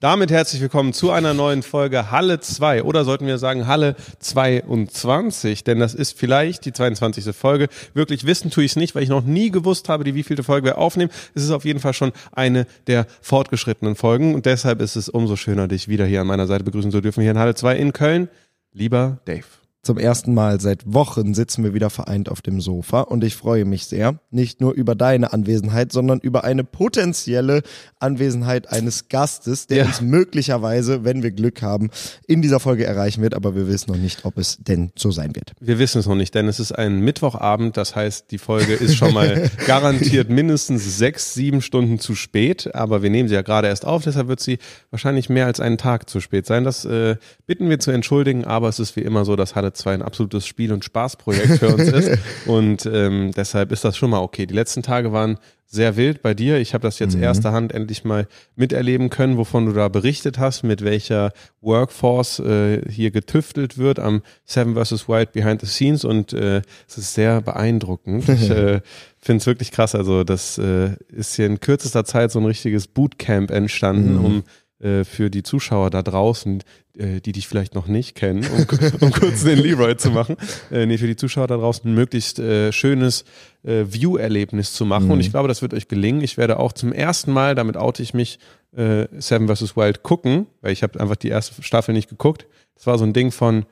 Damit herzlich willkommen zu einer neuen Folge Halle 2 oder sollten wir sagen Halle 22, denn das ist vielleicht die 22. Folge. Wirklich wissen tue ich es nicht, weil ich noch nie gewusst habe, die wievielte Folge wir aufnehmen. Es ist auf jeden Fall schon eine der fortgeschrittenen Folgen und deshalb ist es umso schöner, dich wieder hier an meiner Seite begrüßen zu dürfen, hier in Halle 2 in Köln. Lieber Dave. Zum ersten Mal seit Wochen sitzen wir wieder vereint auf dem Sofa und ich freue mich sehr, nicht nur über deine Anwesenheit, sondern über eine potenzielle Anwesenheit eines Gastes, der Ja. uns möglicherweise, wenn wir Glück haben, in dieser Folge erreichen wird, aber wir wissen noch nicht, ob es denn so sein wird. Wir wissen es noch nicht, denn es ist ein Mittwochabend, das heißt, die Folge ist schon mal garantiert mindestens sechs, sieben Stunden zu spät, aber wir nehmen sie ja gerade erst auf, deshalb wird sie wahrscheinlich mehr als einen Tag zu spät sein. Das äh, bitten wir zu entschuldigen, aber es ist wie immer so, dass Halle 2 ein absolutes Spiel- und Spaßprojekt für uns ist und ähm, deshalb ist das schon mal okay. Die letzten Tage waren sehr wild bei dir. Ich habe das jetzt erster Hand endlich mal miterleben können, wovon du da berichtet hast, mit welcher Workforce äh, hier getüftelt wird am Seven vs. Wild Behind the Scenes und äh, es ist sehr beeindruckend. Ich äh, finde es wirklich krass. Also das äh, ist hier in kürzester Zeit so ein richtiges Bootcamp entstanden, um äh, für die Zuschauer da draußen, äh, die dich vielleicht noch nicht kennen, um, um kurz den Leroy zu machen, äh, nee, für die Zuschauer da draußen ein möglichst äh, schönes äh, View-Erlebnis zu machen. Und ich glaube, das wird euch gelingen. Ich werde auch zum ersten Mal, damit oute ich mich, äh, Seven vs. Wild gucken, weil ich habe einfach die erste Staffel nicht geguckt. Das war so ein Ding von,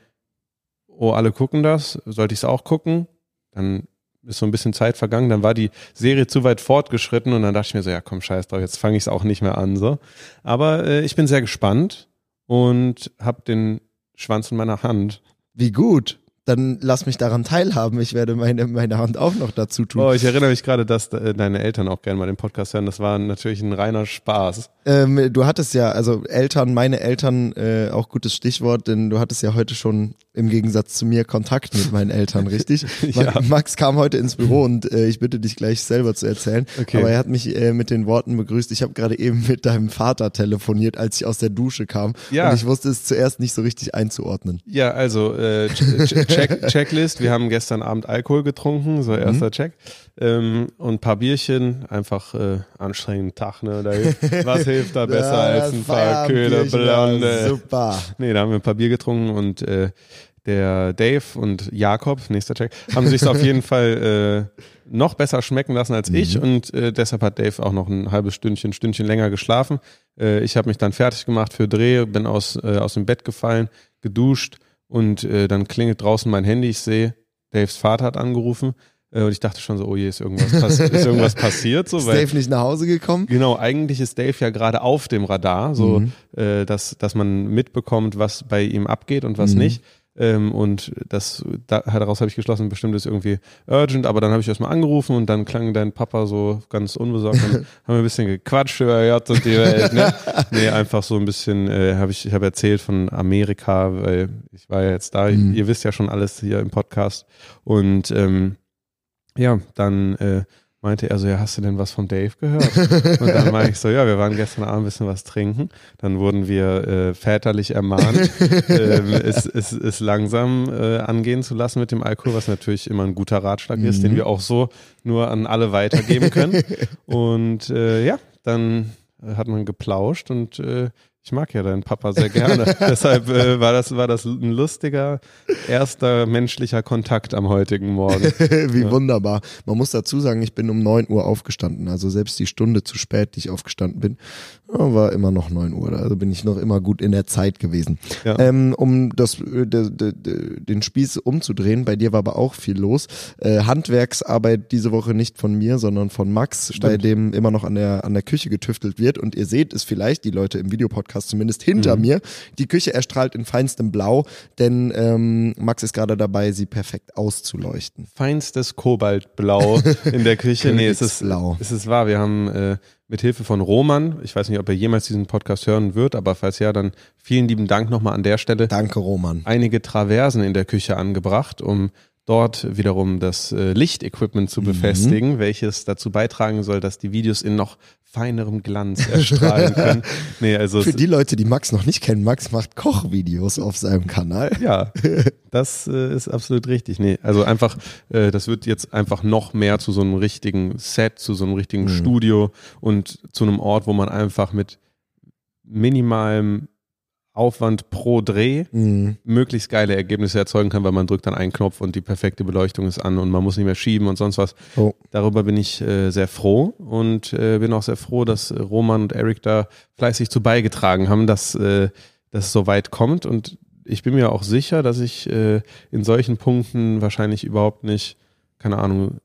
oh, alle gucken das, sollte ich es auch gucken? Dann ist so ein bisschen Zeit vergangen, dann war die Serie zu weit fortgeschritten und dann dachte ich mir so, ja komm, scheiß drauf, jetzt fange ich es auch nicht mehr an. so. Aber äh, ich bin sehr gespannt und habe den Schwanz in meiner Hand. Wie gut. Dann lass mich daran teilhaben. Ich werde meine, meine Hand auch noch dazu tun. Oh, ich erinnere mich gerade, dass äh, deine Eltern auch gerne mal den Podcast hören. Das war natürlich ein reiner Spaß. Ähm, du hattest ja, also Eltern, meine Eltern, äh, auch gutes Stichwort, denn du hattest ja heute schon im Gegensatz zu mir Kontakt mit meinen Eltern, richtig? Ja. Max kam heute ins Büro und äh, ich bitte dich gleich selber zu erzählen. Okay. Aber er hat mich äh, mit den Worten begrüßt, ich habe gerade eben mit deinem Vater telefoniert, als ich aus der Dusche kam. Ja. Und ich wusste es zuerst nicht so richtig einzuordnen. Ja, also äh, Check, Checklist. Wir haben gestern Abend Alkohol getrunken, so erster Check. Ähm, und ein paar Bierchen, einfach äh, anstrengenden Tag, ne? Da was hilft da besser Ja, als ein paar ja, Blonde? Super. Nee, da haben wir ein paar Bier getrunken und äh, der Dave und Jakob, nächster Check, haben sich auf jeden Fall äh, noch besser schmecken lassen als ich und äh, deshalb hat Dave auch noch ein halbes Stündchen, Stündchen länger geschlafen. Äh, ich habe mich dann fertig gemacht für Dreh, bin aus, äh, aus dem Bett gefallen, geduscht und äh, dann klingelt draußen mein Handy. Ich sehe, Daves Vater hat angerufen äh, und ich dachte schon so, oh je, ist irgendwas, pass ist irgendwas passiert? So, Ist weil, Dave nicht nach Hause gekommen? Genau, eigentlich ist Dave ja gerade auf dem Radar, so äh, dass, dass man mitbekommt, was bei ihm abgeht und was nicht. Ähm, und das da, daraus habe ich geschlossen, bestimmt ist irgendwie urgent, aber dann habe ich erstmal angerufen und dann klang dein Papa so ganz unbesorgt und haben wir ein bisschen gequatscht über J und die Welt. Ne? nee, einfach so ein bisschen, äh, habe ich, ich habe erzählt von Amerika, weil ich war ja jetzt da, ihr wisst ja schon alles hier im Podcast. Und ähm, ja, dann äh, meinte er so, ja, hast du denn was von Dave gehört? Und dann meinte ich so, ja, wir waren gestern Abend ein bisschen was trinken. Dann wurden wir äh, väterlich ermahnt, ähm, es, es, es langsam äh, angehen zu lassen mit dem Alkohol, was natürlich immer ein guter Ratschlag ist, den wir auch so nur an alle weitergeben können. Und äh, ja, dann hat man geplauscht und äh, ich mag ja deinen Papa sehr gerne. Deshalb äh, war, das, war das ein lustiger erster menschlicher Kontakt am heutigen Morgen. Wie wunderbar. Man muss dazu sagen, ich bin um 9 Uhr aufgestanden. Also selbst die Stunde zu spät, die ich aufgestanden bin, ja, war immer noch 9 Uhr. Also bin ich noch immer gut in der Zeit gewesen. Ja. Ähm, um das, äh, de, de, de, den Spieß umzudrehen, bei dir war aber auch viel los. Äh, Handwerksarbeit diese Woche nicht von mir, sondern von Max, bei dem immer noch an der, an der Küche getüftelt wird. Und ihr seht es vielleicht, die Leute im Videopodcast zumindest hinter mir. Die Küche erstrahlt in feinstem Blau, denn ähm, Max ist gerade dabei, sie perfekt auszuleuchten. feinstes Kobaltblau in der Küche. nee, es ist, es ist wahr. Wir haben äh, mit Hilfe von Roman, ich weiß nicht, ob er jemals diesen Podcast hören wird, aber falls ja, dann vielen lieben Dank nochmal an der Stelle. Danke, Roman. Einige Traversen in der Küche angebracht, um dort wiederum das äh, Lichtequipment Mhm. zu befestigen, welches dazu beitragen soll, dass die Videos in noch feinerem Glanz erstrahlen können. Nee, also Für die Leute, die Max noch nicht kennen, Max macht Kochvideos auf seinem Kanal. Ja, das äh, ist absolut richtig. Nee, also einfach, äh, das wird jetzt einfach noch mehr zu so einem richtigen Set, zu so einem richtigen Studio und zu einem Ort, wo man einfach mit minimalem Aufwand pro Dreh Mhm. möglichst geile Ergebnisse erzeugen kann, weil man drückt dann einen Knopf und die perfekte Beleuchtung ist an und man muss nicht mehr schieben und sonst was. Oh. Darüber bin ich äh, sehr froh und äh, bin auch sehr froh, dass Roman und Eric da fleißig zu beigetragen haben, dass äh, das so weit kommt und ich bin mir auch sicher, dass ich äh, in solchen Punkten wahrscheinlich überhaupt nicht, keine Ahnung,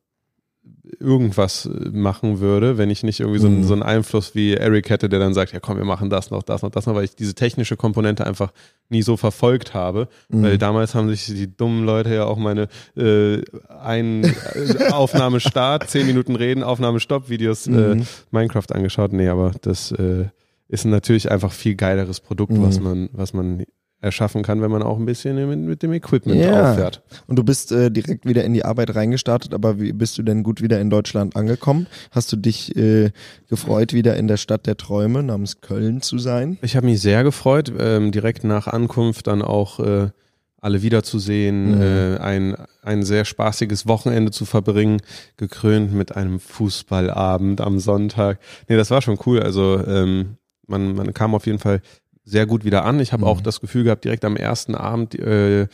irgendwas äh, machen würde, wenn ich nicht irgendwie so, einen, Mhm. so einen Einfluss wie Eric hätte, der dann sagt, ja komm, wir machen das noch, das noch, das noch, weil ich diese technische Komponente einfach nie so verfolgt habe. Mhm. Weil damals haben sich die dummen Leute ja auch meine äh, ein äh, Aufnahme Start, zehn Minuten reden, Aufnahme Stopp Videos äh, Mhm. Minecraft angeschaut. Nee, aber das äh, ist natürlich einfach viel geileres Produkt, Mhm. was man, was man erschaffen kann, wenn man auch ein bisschen mit, mit dem Equipment Ja. auffährt. Und du bist äh, direkt wieder in die Arbeit reingestartet, aber wie bist du denn gut wieder in Deutschland angekommen? Hast du dich äh, gefreut, wieder in der Stadt der Träume namens Köln zu sein? Ich habe mich sehr gefreut, ähm, direkt nach Ankunft dann auch äh, alle wiederzusehen, Mhm. äh, ein, ein sehr spaßiges Wochenende zu verbringen, gekrönt mit einem Fußballabend am Sonntag. Nee, das war schon cool. Also ähm, man, man kam auf jeden Fall sehr gut wieder an. Ich habe Mhm. auch das Gefühl gehabt, direkt am ersten Abend äh,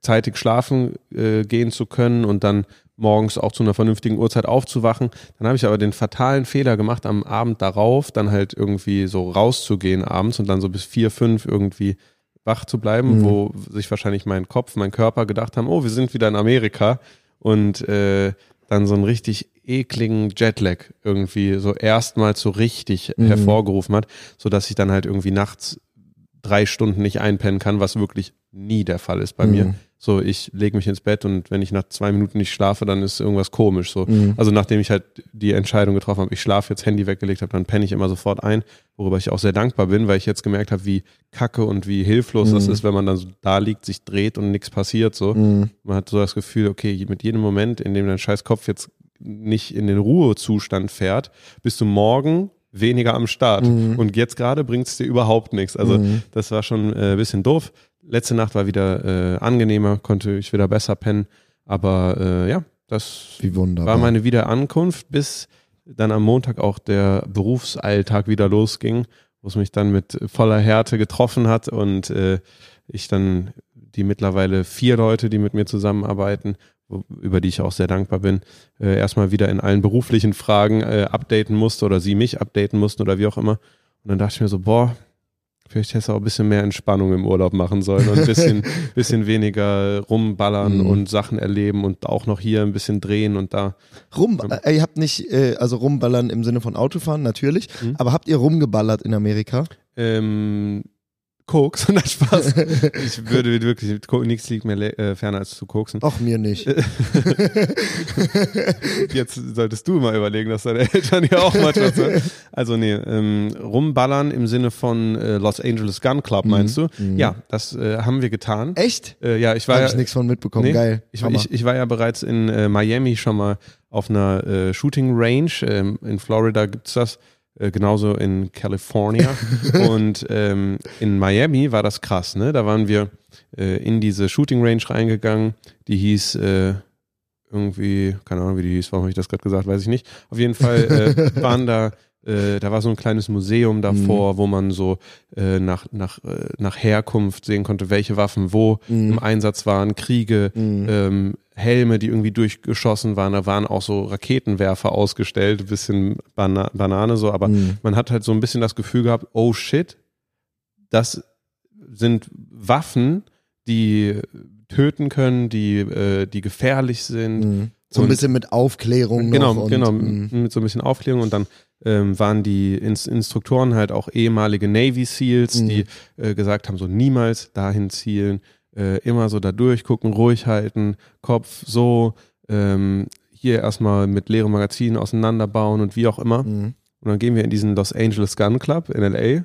zeitig schlafen äh, gehen zu können und dann morgens auch zu einer vernünftigen Uhrzeit aufzuwachen. Dann habe ich aber den fatalen Fehler gemacht, am Abend darauf dann halt irgendwie so rauszugehen abends und dann so bis vier, fünf irgendwie wach zu bleiben, Mhm. wo sich wahrscheinlich mein Kopf, mein Körper gedacht haben, oh, wir sind wieder in Amerika und äh, dann so einen richtig ekligen Jetlag irgendwie so erstmals so richtig Mhm. hervorgerufen hat, so dass ich dann halt irgendwie nachts drei Stunden nicht einpennen kann, was wirklich nie der Fall ist bei Mhm. mir. So, ich lege mich ins Bett und wenn ich nach zwei Minuten nicht schlafe, dann ist irgendwas komisch. So. Mhm. Also nachdem ich halt die Entscheidung getroffen habe, ich schlafe jetzt Handy weggelegt habe, dann penne ich immer sofort ein, worüber ich auch sehr dankbar bin, weil ich jetzt gemerkt habe, wie kacke und wie hilflos das Mhm. ist, wenn man dann so da liegt, sich dreht und nichts passiert. So. Mhm. Man hat so das Gefühl, okay, mit jedem Moment, in dem dein scheiß Kopf jetzt nicht in den Ruhezustand fährt, bist du morgen weniger am Start. Mhm. Und jetzt gerade bringt es dir überhaupt nichts. Also Mhm. das war schon äh, ein bisschen doof. Letzte Nacht war wieder äh, angenehmer, konnte ich wieder besser pennen. Aber äh, ja, das war meine Wiederankunft, bis dann am Montag auch der Berufsalltag wieder losging, wo es mich dann mit voller Härte getroffen hat und äh, ich dann die mittlerweile vier Leute, die mit mir zusammenarbeiten, über die ich auch sehr dankbar bin, äh, erstmal wieder in allen beruflichen Fragen äh, updaten musste oder sie mich updaten mussten oder wie auch immer. Und dann dachte ich mir so, boah, vielleicht hättest du auch ein bisschen mehr Entspannung im Urlaub machen sollen und ein bisschen, bisschen weniger rumballern Mhm. und Sachen erleben und auch noch hier ein bisschen drehen und da. Rum, äh, ihr habt nicht, äh, also rumballern im Sinne von Autofahren, natürlich, Mhm. aber habt ihr rumgeballert in Amerika? Ähm, Koks, nein, Spaß. Ich würde wirklich, nichts liegt mir äh, ferner als zu koksen. Ach, mir nicht. Jetzt solltest du mal überlegen, dass deine Eltern ja auch manchmal sind. Also nee, ähm, rumballern im Sinne von äh, Los Angeles Gun Club, meinst du? Mhm. Ja, das äh, haben wir getan. Echt? Äh, ja, ich war Hab ja, ich nichts von mitbekommen. Nee, Geil. Ich, ich, ich war ja bereits in äh, Miami schon mal auf einer äh, Shooting Range. Ähm, in Florida gibt's das. Äh, genauso in California. und ähm, in Miami war das krass, ne? Da waren wir äh, in diese Shooting Range reingegangen. Die hieß äh, irgendwie, keine Ahnung, wie die hieß, warum habe ich das gerade gesagt, weiß ich nicht. Auf jeden Fall äh, waren da, äh, da war so ein kleines Museum davor, wo man so äh, nach, nach, äh, nach Herkunft sehen konnte, welche Waffen wo im Einsatz waren, Kriege, Mhm. ähm, Helme, die irgendwie durchgeschossen waren. Da waren auch so Raketenwerfer ausgestellt, ein bisschen Bana Banane so, aber Mhm. man hat halt so ein bisschen das Gefühl gehabt, oh shit, das sind Waffen, die töten können, die, äh, die gefährlich sind. Mhm. So ein bisschen mit Aufklärung Genau, noch. und, genau, mhm. mit so ein bisschen Aufklärung und dann ähm, waren die Ins Instruktoren halt auch ehemalige Navy Seals, Mhm. die äh, gesagt haben, so niemals dahin zielen, äh, immer so da durchgucken, ruhig halten, Kopf so, ähm, hier erstmal mit leerem Magazin auseinanderbauen und wie auch immer. Mhm. Und dann gehen wir in diesen Los Angeles Gun Club in LA.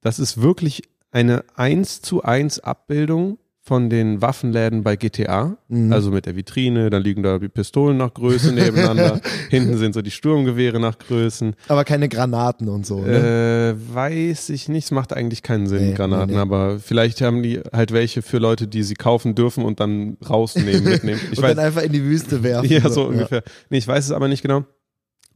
Das ist wirklich eine 1 zu 1 Abbildung von den Waffenläden bei GTA. Mhm. Also mit der Vitrine, dann liegen da die Pistolen nach Größe nebeneinander. Hinten sind so die Sturmgewehre nach Größen. Aber keine Granaten und so. Ne? Äh, weiß ich nicht, es macht eigentlich keinen Sinn, Nee, Granaten, nee, nee. aber vielleicht haben die halt welche für Leute, die sie kaufen dürfen und dann rausnehmen, mitnehmen. Ich und weiß, dann einfach in die Wüste werfen. ja, so ungefähr. Nee, ich weiß es aber nicht genau.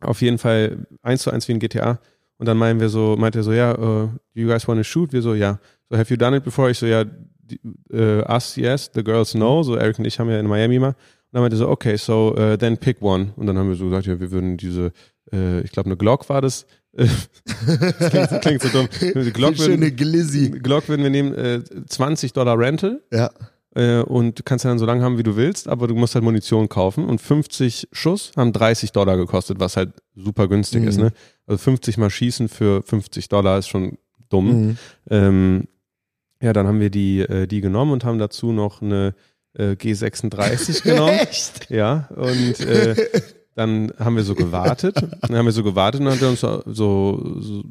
Auf jeden Fall eins zu eins wie in GTA. Und dann meinen wir so, meint er so, ja, uh, you guys want to shoot? Wir so, ja. So, have you done it before? Ich so, ja, die, uh, us yes, the girls no. So, Eric und ich haben ja in Miami mal. Und dann meinte er so, okay, so uh, then pick one. Und dann haben wir so gesagt, ja, wir würden diese, uh, ich glaube, eine Glock war das. das klingt, klingt so dumm. Glock Schöne würden, Glizzy. Glock würden wir nehmen, äh, 20 Dollar Rental Ja. äh, und du kannst ja dann so lange haben, wie du willst, aber du musst halt Munition kaufen und 50 Schuss haben 30 Dollar gekostet, was halt super günstig Mhm. ist. Ne? Also 50 mal schießen für 50 Dollar ist schon dumm. Mhm. Ähm, ja, dann haben wir die, äh, die genommen und haben dazu noch eine äh, G36 genommen. Echt? Ja, und äh, dann haben wir so gewartet. Dann haben wir so gewartet und dann hat er uns so, so, so,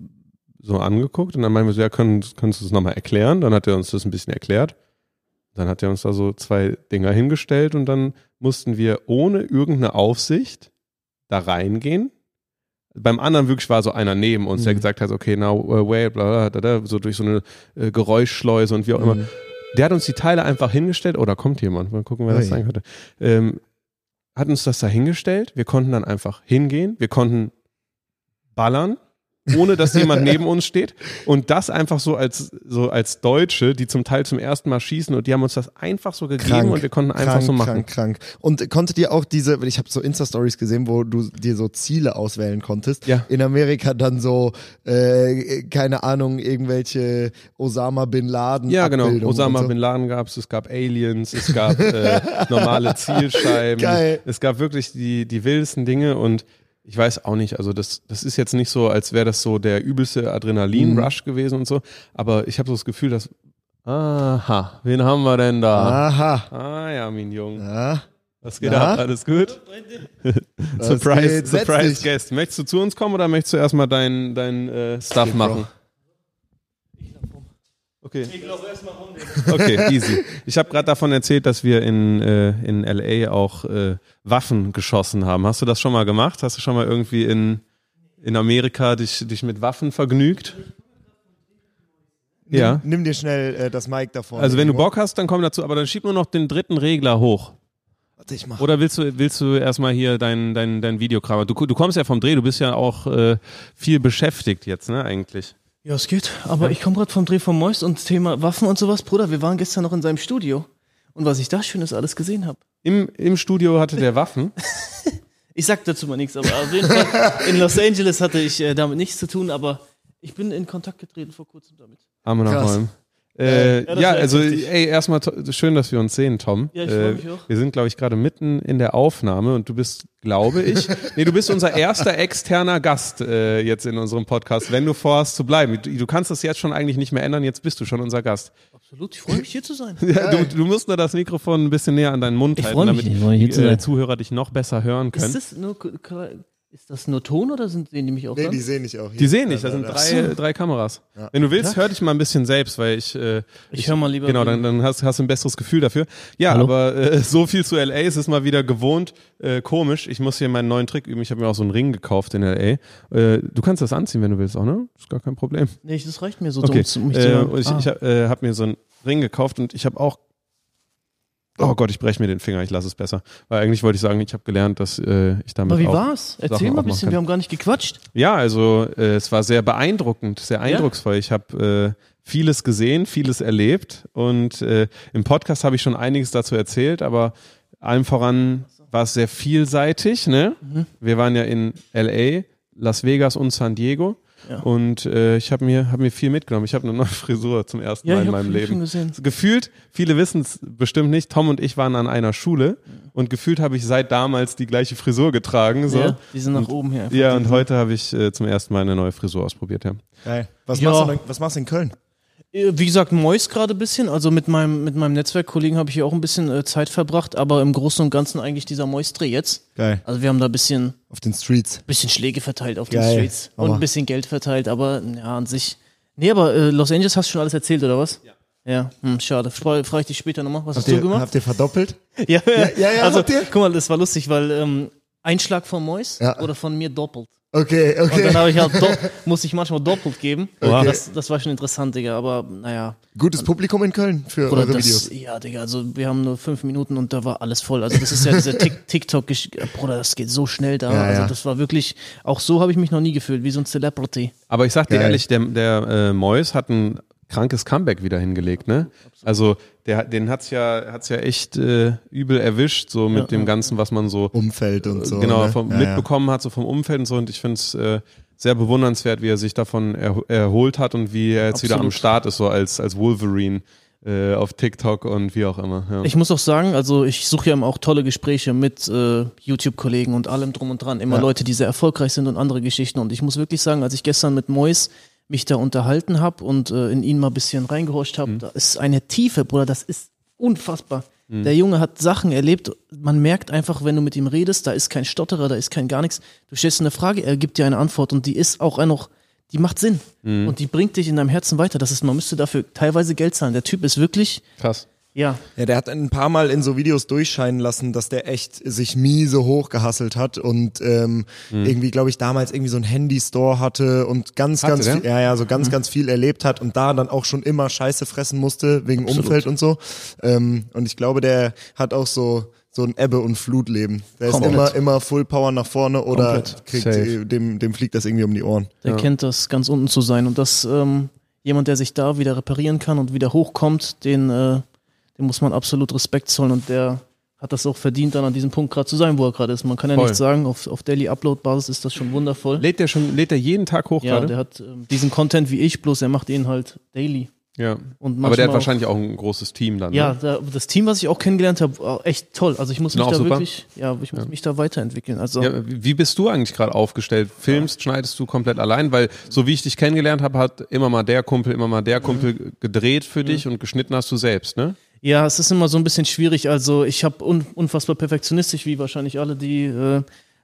so angeguckt und dann meinen wir so, ja, können, kannst du das nochmal erklären? Dann hat er uns das ein bisschen erklärt. Dann hat er uns da so zwei Dinger hingestellt und dann mussten wir ohne irgendeine Aufsicht da reingehen. Beim anderen wirklich war so einer neben uns, der Mhm. gesagt hat, okay, now uh, wait, bla, bla, da, da, so durch so eine äh, Geräuschschleuse und wie auch immer. Mhm. Der hat uns die Teile einfach hingestellt. Oh, da kommt jemand. Mal gucken, wer das sein könnte. Ähm, hat uns das da hingestellt. Wir konnten dann einfach hingehen. Wir konnten ballern, ohne dass jemand neben uns steht. Und das einfach so als, so als Deutsche, die zum Teil zum ersten Mal schießen und die haben uns das einfach so gegeben Krank, und wir konnten einfach krank, so machen. Krank, krank. Und konntet ihr auch diese, ich habe so Insta-Stories gesehen, wo du dir so Ziele auswählen konntest. Ja. In Amerika dann so, äh, keine Ahnung, irgendwelche Osama Bin Laden. Ja, genau. Osama so. Bin Laden gab es, es gab Aliens, es gab äh, normale Zielscheiben. Geil. Es gab wirklich die, die wildesten Dinge und ich weiß auch nicht, also das, das ist jetzt nicht so, als wäre das so der übelste Adrenalin-Rush gewesen und so, aber ich habe so das Gefühl, dass, aha, wen haben wir denn da? Aha. Ah ja, mein Junge. Ja. Was geht Na? ab? Alles gut? Surprise, geht? Surprise. Guest. Möchtest du zu uns kommen oder möchtest du erstmal dein, dein äh, Stuff machen? Bro. Okay. Ich laufe erstmal rum. Okay, easy. Ich habe gerade davon erzählt, dass wir in, äh, in LA auch äh, Waffen geschossen haben. Hast du das schon mal gemacht? Hast du schon mal irgendwie in, in Amerika dich, dich mit Waffen vergnügt? Ja. Nimm, nimm dir schnell äh, das Mic davon. Also wenn du Bock hast, dann komm dazu, aber dann schieb nur noch den dritten Regler hoch. Warte, ich mach. Oder willst du, willst du erstmal hier dein, dein, dein Videokram? Du, du kommst ja vom Dreh, du bist ja auch äh, viel beschäftigt jetzt, ne, eigentlich. Ja, es geht. Aber ich komme gerade vom Dreh vom Moist und Thema Waffen und sowas. Bruder, wir waren gestern noch in seinem Studio. Und was ich da Schönes alles gesehen habe. Im, Im Studio hatte der Waffen. Ich sag dazu mal nichts, aber auf jeden Fall in Los Angeles hatte ich äh, damit nichts zu tun, aber ich bin in Kontakt getreten vor kurzem damit. Arme nach Krass. Holm. Äh, Ja, ja, also richtig. ey, erstmal schön, dass wir uns sehen, Tom. Ja, ich äh, freu mich auch. Wir sind, glaube ich, gerade mitten in der Aufnahme und du bist, glaube ich, nee, du bist unser erster externer Gast äh, jetzt in unserem Podcast, wenn du vorhast zu bleiben. Du, du kannst das jetzt schon eigentlich nicht mehr ändern, jetzt bist du schon unser Gast. Absolut, ich freue mich hier zu sein. Ja, du, du musst nur das Mikrofon ein bisschen näher an deinen Mund Ich halten, mich, damit die zu äh, sein. Zuhörer dich noch besser hören können. Ist das nur, ist das nur Ton oder sind, sehen die mich auch Nee, dann? die sehen dich auch hier. Die sehen dich, da Ja, sind drei, drei Kameras. Wenn du willst, hör dich mal ein bisschen selbst, weil ich. Äh, Ich hör mal lieber Genau, dann, dann hast, hast du ein besseres Gefühl dafür. Ja, Hallo? aber äh, so viel zu LA. Es ist mal wieder gewohnt äh, komisch. Ich muss hier meinen neuen Trick üben. Ich habe mir auch so einen Ring gekauft in LA. Äh, du kannst das anziehen, wenn du willst, auch, ne? Ist gar kein Problem. Nee, das reicht mir so Okay. dumm, um mich zu Äh, ich Ah. ich äh, habe mir so einen Ring gekauft und ich habe auch. Oh Gott, ich breche mir den Finger, ich lasse es besser. Weil eigentlich wollte ich sagen, ich habe gelernt, dass äh, ich damit aber wie war's? Erzähl Sachen mal auch ein bisschen, wir haben gar nicht gequatscht. Ja, also äh, es war sehr beeindruckend, sehr eindrucksvoll. Ich habe äh, vieles gesehen, vieles erlebt und äh, im Podcast habe ich schon einiges dazu erzählt, aber allem voran war es sehr vielseitig. Ne? Mhm. Wir waren ja in LA, Las Vegas und San Diego Ja. und äh, ich habe mir, hab mir viel mitgenommen. Ich habe eine neue Frisur zum ersten Ja, Mal in meinem Leben. gesehen. Gefühlt, viele wissen es bestimmt nicht, Tom und ich waren an einer Schule und gefühlt habe ich seit damals die gleiche Frisur getragen. So. Ja, die sind nach oben hier einfach. Ja, und heute habe ich äh, zum ersten Mal eine neue Frisur ausprobiert, ja. Geil. Was, machst du, denn- was machst du in Köln? Äh, Wie gesagt, Mois gerade ein bisschen. Also mit meinem, mit meinem Netzwerkkollegen habe ich hier auch ein bisschen äh, Zeit verbracht, aber im Großen und Ganzen eigentlich dieser Mois-Dreh jetzt. Geil. Also wir haben da ein bisschen, Auf den Streets. bisschen Schläge verteilt auf den Geil. Streets und Aber- ein bisschen Geld verteilt, aber ja, an sich. Nee, aber äh, Los Angeles hast du schon alles erzählt, oder was? Ja. Ja, hm, schade. Frage frag ich dich später nochmal. Was Habt hast du ihr, gemacht? habt ihr verdoppelt? Ja, ja, ja, ja, also, habt ihr? guck mal, das war lustig, weil ähm, Einschlag von Mois Ja. oder von mir doppelt. Okay, Und dann okay. habe ich halt muss ich manchmal doppelt geben. Okay. Das, das war schon interessant, Digga. Aber naja, Gutes Publikum in Köln für Oder eure das, Videos. ja, Digga, also wir haben nur fünf Minuten und da war alles voll. Also das ist ja diese Tik- TikTok, Bruder, das geht so schnell da. Ja, also ja. das war wirklich, auch so habe ich mich noch nie gefühlt, wie so ein Celebrity. Aber ich sag dir Geil. ehrlich, der, der äh, Mois hat ein krankes Comeback wieder hingelegt, ne? Also der, den hat's ja, hat's ja echt äh, übel erwischt, so mit Ja, dem. Ganzen, was man so Umfeld und so. genau ne? vom, ja, mitbekommen hat, so vom Umfeld und so. Und ich finde es äh, sehr bewundernswert, wie er sich davon er, erholt hat und wie er jetzt wieder am Absolut. Start ist, so als, als Wolverine äh, auf TikTok und wie auch immer. Ja. Ich muss auch sagen, also ich suche ja immer auch tolle Gespräche mit äh, YouTube-Kollegen und allem drum und dran. Immer. Leute, die sehr erfolgreich sind und andere Geschichten. Und ich muss wirklich sagen, als ich gestern mit Mois mich da unterhalten habe und äh, in ihn mal ein bisschen reingehorcht habe, da ist eine Tiefe, Bruder, das ist unfassbar. Der Junge hat Sachen erlebt, man merkt einfach, wenn du mit ihm redest, da ist kein Stotterer, da ist kein gar nichts. Du stellst eine Frage, er gibt dir eine Antwort und die ist auch noch, die macht Sinn und die bringt dich in deinem Herzen weiter. Das ist, man müsste dafür teilweise Geld zahlen. Der Typ ist wirklich, Krass. Ja, Ja, der hat ein paar Mal in so Videos durchscheinen lassen, dass der echt sich miese hochgehasselt hat und ähm, irgendwie, glaube ich, damals irgendwie so ein Handy-Store hatte und ganz, Hatte ganz der? viel, ja, ja, so ganz, ganz viel erlebt hat und da dann auch schon immer Scheiße fressen musste wegen Umfeld und so. Ähm, und ich glaube, der hat auch so so ein Ebbe- und Flutleben. Der ist Komplett. immer, immer Full Power nach vorne oder Komplett. kriegt, Safe. äh, dem, dem fliegt das irgendwie um die Ohren. Der kennt das, ganz unten zu sein. Und das, ähm, jemand, der sich da wieder reparieren kann und wieder hochkommt, den, äh, dem muss man absolut Respekt zollen und der hat das auch verdient, dann an diesem Punkt gerade zu sein, wo er gerade ist. Man kann ja Voll. nicht sagen, auf, auf Daily Upload-Basis ist das schon wundervoll. Lädt der schon, lädt der jeden Tag hoch ja, gerade? der hat ähm, diesen Content wie ich, bloß er macht ihn halt daily. Ja. Aber der hat wahrscheinlich auch ein großes Team dann. Ja, Ne? da, das Team, was ich auch kennengelernt habe, war echt toll. Also ich muss mich da super? wirklich, ja, ich muss mich da weiterentwickeln. Also Ja, wie wie bist du eigentlich gerade aufgestellt? Filmst, schneidest du komplett allein? Weil so wie ich dich kennengelernt habe, hat immer mal der Kumpel, immer mal der Kumpel gedreht für dich und geschnitten hast du selbst, ne? Ja, es ist immer so ein bisschen schwierig. Also ich habe un unfassbar perfektionistisch, wie wahrscheinlich alle, die äh,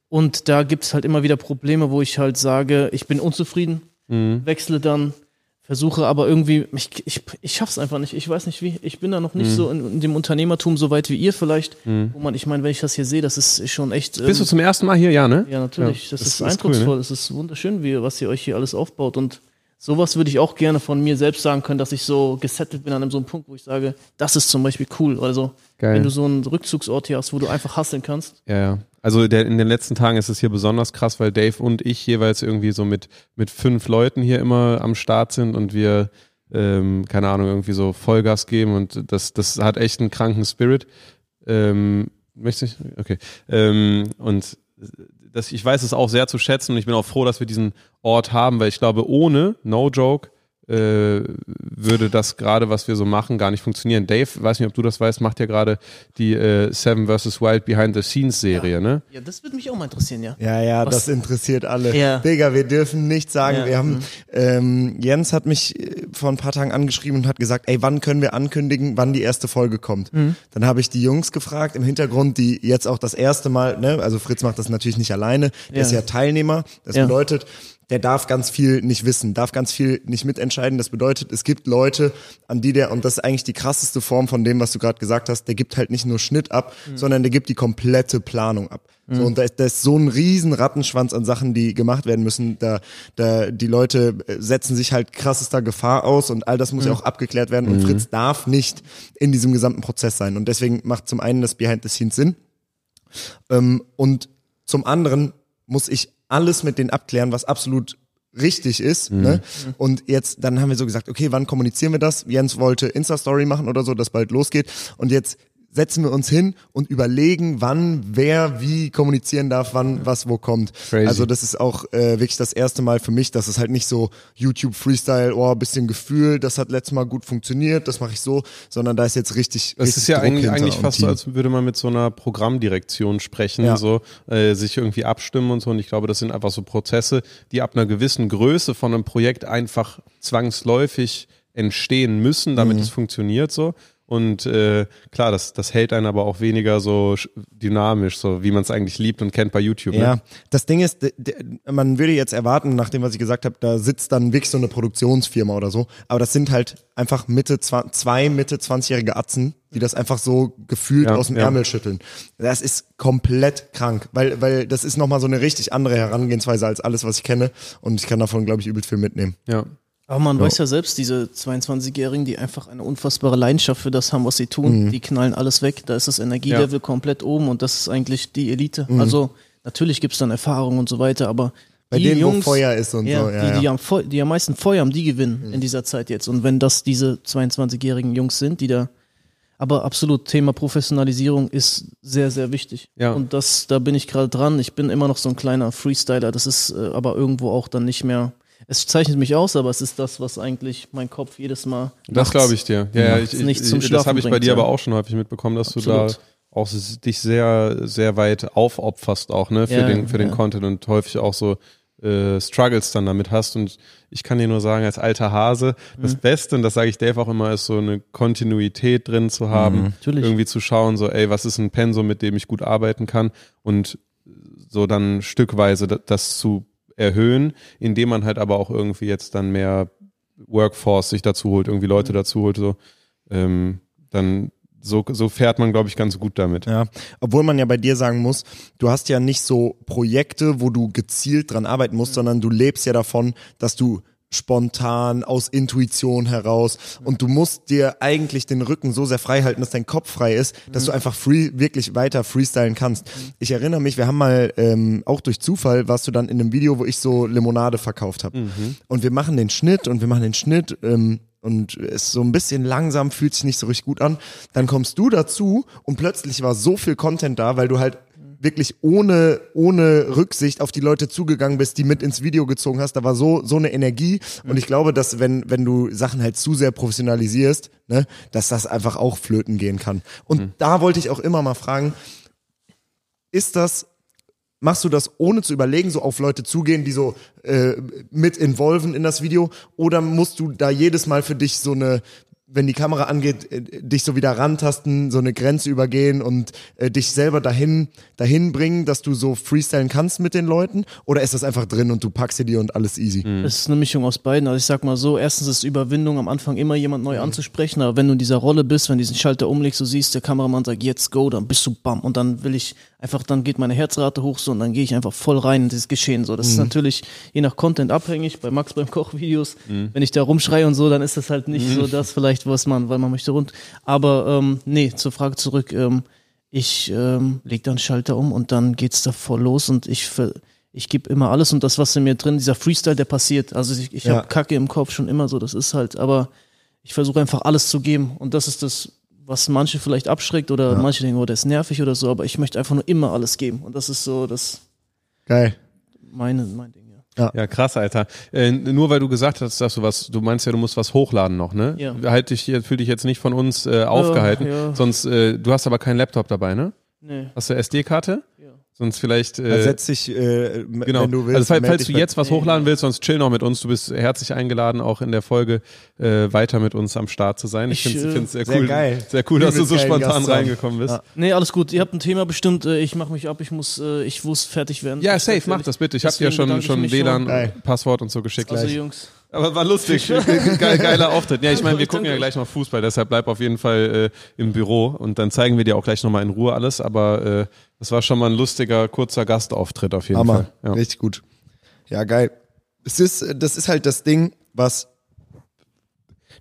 und da gibt's halt immer wieder Probleme, wo ich halt sage, ich bin unzufrieden, wechsle dann, versuche aber irgendwie, ich, ich, ich schaff's einfach nicht. Ich weiß nicht wie. Ich bin da noch nicht so in, in dem Unternehmertum so weit wie ihr vielleicht. Wo man, ich meine, wenn ich das hier sehe, das ist schon echt. Ähm, Bist du zum ersten Mal hier, ja, ne? ja, natürlich. Ja, das, das ist, ist cool, eindrucksvoll. ne? Es ist wunderschön, wie, was ihr euch hier alles aufbaut. Und sowas würde ich auch gerne von mir selbst sagen können, dass ich so gesettelt bin an einem so einem Punkt, wo ich sage, das ist zum Beispiel cool. Also, Geil. wenn du so einen Rückzugsort hier hast, wo du einfach hasseln kannst. Ja, ja. Also der, in den letzten Tagen ist es hier besonders krass, weil Dave und ich jeweils irgendwie so mit, mit fünf Leuten hier immer am Start sind und wir, ähm, keine Ahnung, irgendwie so Vollgas geben und das, das hat echt einen kranken Spirit. Ähm, möchtest du? Okay. Ähm, und das, ich weiß es auch sehr zu schätzen und ich bin auch froh, dass wir diesen Ort haben, weil ich glaube, ohne, no joke, äh, würde das gerade, was wir so machen, gar nicht funktionieren. Dave, weiß nicht, ob du das weißt, macht ja gerade die äh, Seven vs. Wild Behind the Scenes Serie, ne? Ja, das würde mich auch mal interessieren, ja. Ja, ja, Was- das interessiert alle. Ja. Digga, wir dürfen nicht sagen, Ja, wir haben, mhm. ähm, Jens hat mich äh, vor ein paar Tagen angeschrieben und hat gesagt, ey, wann können wir ankündigen, wann die erste Folge kommt? Mhm. Dann habe ich die Jungs gefragt im Hintergrund, die jetzt auch das erste Mal, ne, also Fritz macht das natürlich nicht alleine, der Ja. ist ja Teilnehmer. Das Ja. bedeutet, der darf ganz viel nicht wissen, darf ganz viel nicht mitentscheiden. Das bedeutet, es gibt Leute, an die der, und das ist eigentlich die krasseste Form von dem, was du gerade gesagt hast, der gibt halt nicht nur Schnitt ab, sondern der gibt die komplette Planung ab. So, und da ist, da ist so ein riesen Rattenschwanz an Sachen, die gemacht werden müssen. Da, da, die Leute äh, setzen sich halt krassester Gefahr aus und all das muss ja auch abgeklärt werden. Und Fritz darf nicht in diesem gesamten Prozess sein. Und deswegen macht zum einen das Behind the Scenes Sinn. Ähm, und zum anderen muss ich alles mit denen abklären, was absolut richtig ist. Ne? Und jetzt, dann haben wir so gesagt, okay, wann kommunizieren wir das? Jens wollte Insta-Story machen oder so, dass bald losgeht. Und jetzt setzen wir uns hin und überlegen, wann wer wie kommunizieren darf, wann was wo kommt. Crazy. Also das ist auch äh, wirklich das erste Mal für mich, dass es halt nicht so YouTube Freestyle, oh, bisschen Gefühl, das hat letztes Mal gut funktioniert, das mache ich so, sondern da ist jetzt richtig Das richtig ist ja Druck eigentlich, eigentlich fast so, als würde man mit so einer Programmdirektion sprechen, Ja. so äh, sich irgendwie abstimmen und so. Und ich glaube, das sind einfach so Prozesse, die ab einer gewissen Größe von einem Projekt einfach zwangsläufig entstehen müssen, damit Mhm. es funktioniert so. Und äh, klar, das, das hält einen aber auch weniger so sch- dynamisch, so wie man es eigentlich liebt und kennt bei YouTube. Ja, Ne? das Ding ist, man würde jetzt erwarten, nach dem, was ich gesagt habe, da sitzt dann wirklich so eine Produktionsfirma oder so. Aber das sind halt einfach Mitte, zwei Mitte 20-jährige Atzen, die das einfach so gefühlt Ja, aus dem ja. Ärmel schütteln. Das ist komplett krank, weil, weil das ist nochmal so eine richtig andere Herangehensweise als alles, was ich kenne. Und ich kann davon, glaube ich, übelst viel mitnehmen. Ja. Aber man weiß ja selbst, diese 22-Jährigen, die einfach eine unfassbare Leidenschaft für das haben, was sie tun, Mhm. die knallen alles weg. Da ist das Energielevel komplett oben und das ist eigentlich die Elite. Also natürlich gibt's dann Erfahrungen und so weiter, aber Mhm. Bei die denen, Jungs, wo Feuer ist und ja, so. Ja, die, die, ja. am Feu die am meisten Feuer haben, die gewinnen in dieser Zeit jetzt. Und wenn das diese 22-jährigen Jungs sind, die da aber absolut, Thema Professionalisierung ist sehr, sehr wichtig. Ja. Und das, da bin ich gerade dran. Ich bin immer noch so ein kleiner Freestyler. Das ist äh, aber irgendwo auch dann nicht mehr. Es zeichnet mich aus, aber es ist das, was eigentlich mein Kopf jedes Mal. Das glaube ich dir. Ja, ja, ich, ich, nicht zum das Schlafen habe ich bei bringt, dir ja. aber auch schon häufig mitbekommen, dass du da Absolut. auch dich sehr, sehr weit aufopferst auch, ne, für Ja, den, für den. Content und häufig auch so äh, Struggles dann damit hast. Und ich kann dir nur sagen, als alter Hase, das Mhm. Beste, und das sage ich Dave auch immer, ist so eine Kontinuität drin zu haben, Natürlich. irgendwie zu schauen, so, ey, was ist ein Pensum, mit dem ich gut arbeiten kann und so dann stückweise da- das zu erhöhen, indem man halt aber auch irgendwie jetzt dann mehr Workforce sich dazu holt, irgendwie Leute dazu holt, so, ähm, dann so, so fährt man, glaube ich, ganz gut damit. Ja, obwohl man ja bei dir sagen muss, du hast ja nicht so Projekte, wo du gezielt dran arbeiten musst, sondern du lebst ja davon, dass du spontan aus Intuition heraus. Und du musst dir eigentlich den Rücken so sehr frei halten, dass dein Kopf frei ist, dass du einfach free wirklich weiter freestylen kannst. Ich erinnere mich, wir haben mal ähm, auch durch Zufall warst du dann in einem Video, wo ich so Limonade verkauft habe und wir machen den Schnitt und wir machen den Schnitt ähm, und ist so ein bisschen langsam, fühlt sich nicht so richtig gut an. Dann kommst du dazu und plötzlich war so viel Content da, weil du halt wirklich ohne, ohne Rücksicht auf die Leute zugegangen bist, die mit ins Video gezogen hast. Da war so, so eine Energie. Und ich glaube, dass wenn, wenn du Sachen halt zu sehr professionalisierst, ne, dass das einfach auch flöten gehen kann. Und da wollte ich auch immer mal fragen, ist das Machst du das ohne zu überlegen, so auf Leute zugehen, die so äh, mit involven in das Video? Oder musst du da jedes Mal für dich so eine, wenn die Kamera angeht, äh, dich so wieder rantasten, so eine Grenze übergehen und äh, dich selber dahin, dahin bringen, dass du so freestylen kannst mit den Leuten? Oder ist das einfach drin und du packst sie dir und alles easy? Es ist eine Mischung aus beiden. Also ich sag mal so, erstens ist Überwindung am Anfang immer jemand neu anzusprechen, aber wenn du in dieser Rolle bist, wenn du diesen Schalter umlegst, du siehst, der Kameramann sagt, jetzt go, dann bist du bam und dann will ich einfach, dann geht meine Herzrate hoch so und dann gehe ich einfach voll rein in dieses Geschehen so. Das ist natürlich je nach Content abhängig. Bei Max beim Kochvideos, wenn ich da rumschreie und so, dann ist das halt nicht so das vielleicht, was man, weil man möchte rund. Aber ähm, nee, zur Frage zurück, ähm, ich ähm, leg dann Schalter um und dann geht's da voll los und ich ich gebe immer alles und das, was in mir drin, dieser Freestyle, der passiert. Also ich, ich Ja. habe Kacke im Kopf schon immer so, das ist halt, aber ich versuche einfach alles zu geben und das ist das, was manche vielleicht abschreckt oder manche denken, oh, der ist nervig oder so, aber ich möchte einfach nur immer alles geben und das ist so das Geil. meine, mein Ding, ja. Ja, krass, Alter. Äh, nur weil du gesagt hast, dass du was, du meinst ja, du musst was hochladen noch, ne? Ja. Halt dich, fühl dich jetzt nicht von uns äh, aufgehalten. ja. Sonst, äh, du hast aber keinen Laptop dabei, ne? Nee. Hast du SD-Karte? Ja. Sonst vielleicht. Äh, setz dich, äh, Genau. wenn du willst. also falls, falls du jetzt was hochladen willst, sonst chill noch mit uns. Du bist herzlich eingeladen, auch in der Folge äh, weiter mit uns am Start zu sein. Ich, Ich, finde äh, es sehr, sehr cool. geil. Sehr cool, dass du so spontan reingekommen bist. Ja. Nee, alles gut. Ihr habt ein Thema bestimmt. äh, Ich mache mich ab. Ich muss, äh, ich muss fertig werden. Ja, safe, mach das bitte. Ich habe dir Deswegen schon, schon WLAN. Passwort und so geschickt. Also Jungs, Aber war lustig. Ge- geiler Auftritt. Ja, ich meine, wir gucken ja gleich noch Fußball, deshalb bleib auf jeden Fall äh, im Büro und dann zeigen wir dir auch gleich nochmal in Ruhe alles. Aber äh, das war schon mal ein lustiger, kurzer Gastauftritt auf jeden Hammer. Fall. Ja. Richtig gut. Ja, geil. Es ist, das ist halt das Ding, was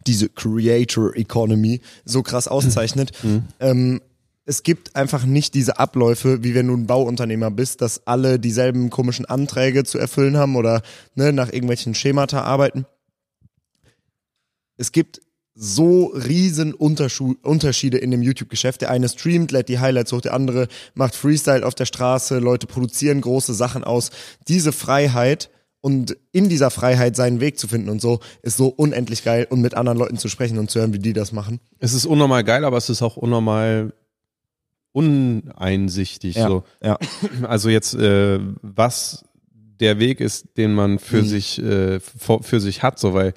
diese Creator Economy so krass auszeichnet. Ähm, es gibt einfach nicht diese Abläufe, wie wenn du ein Bauunternehmer bist, dass alle dieselben komischen Anträge zu erfüllen haben oder ne, nach irgendwelchen Schemata arbeiten. Es gibt so riesen Unterschiede in dem YouTube-Geschäft. Der eine streamt, lädt die Highlights hoch, der andere macht Freestyle auf der Straße, Leute produzieren große Sachen aus. Diese Freiheit und in dieser Freiheit seinen Weg zu finden und so ist so unendlich geil und mit anderen Leuten zu sprechen und zu hören, wie die das machen. Es ist unnormal geil, aber es ist auch unnormal uneinsichtig. So. ja. Also jetzt, äh, was der Weg ist, den man für Mhm. sich äh, für sich hat, so weil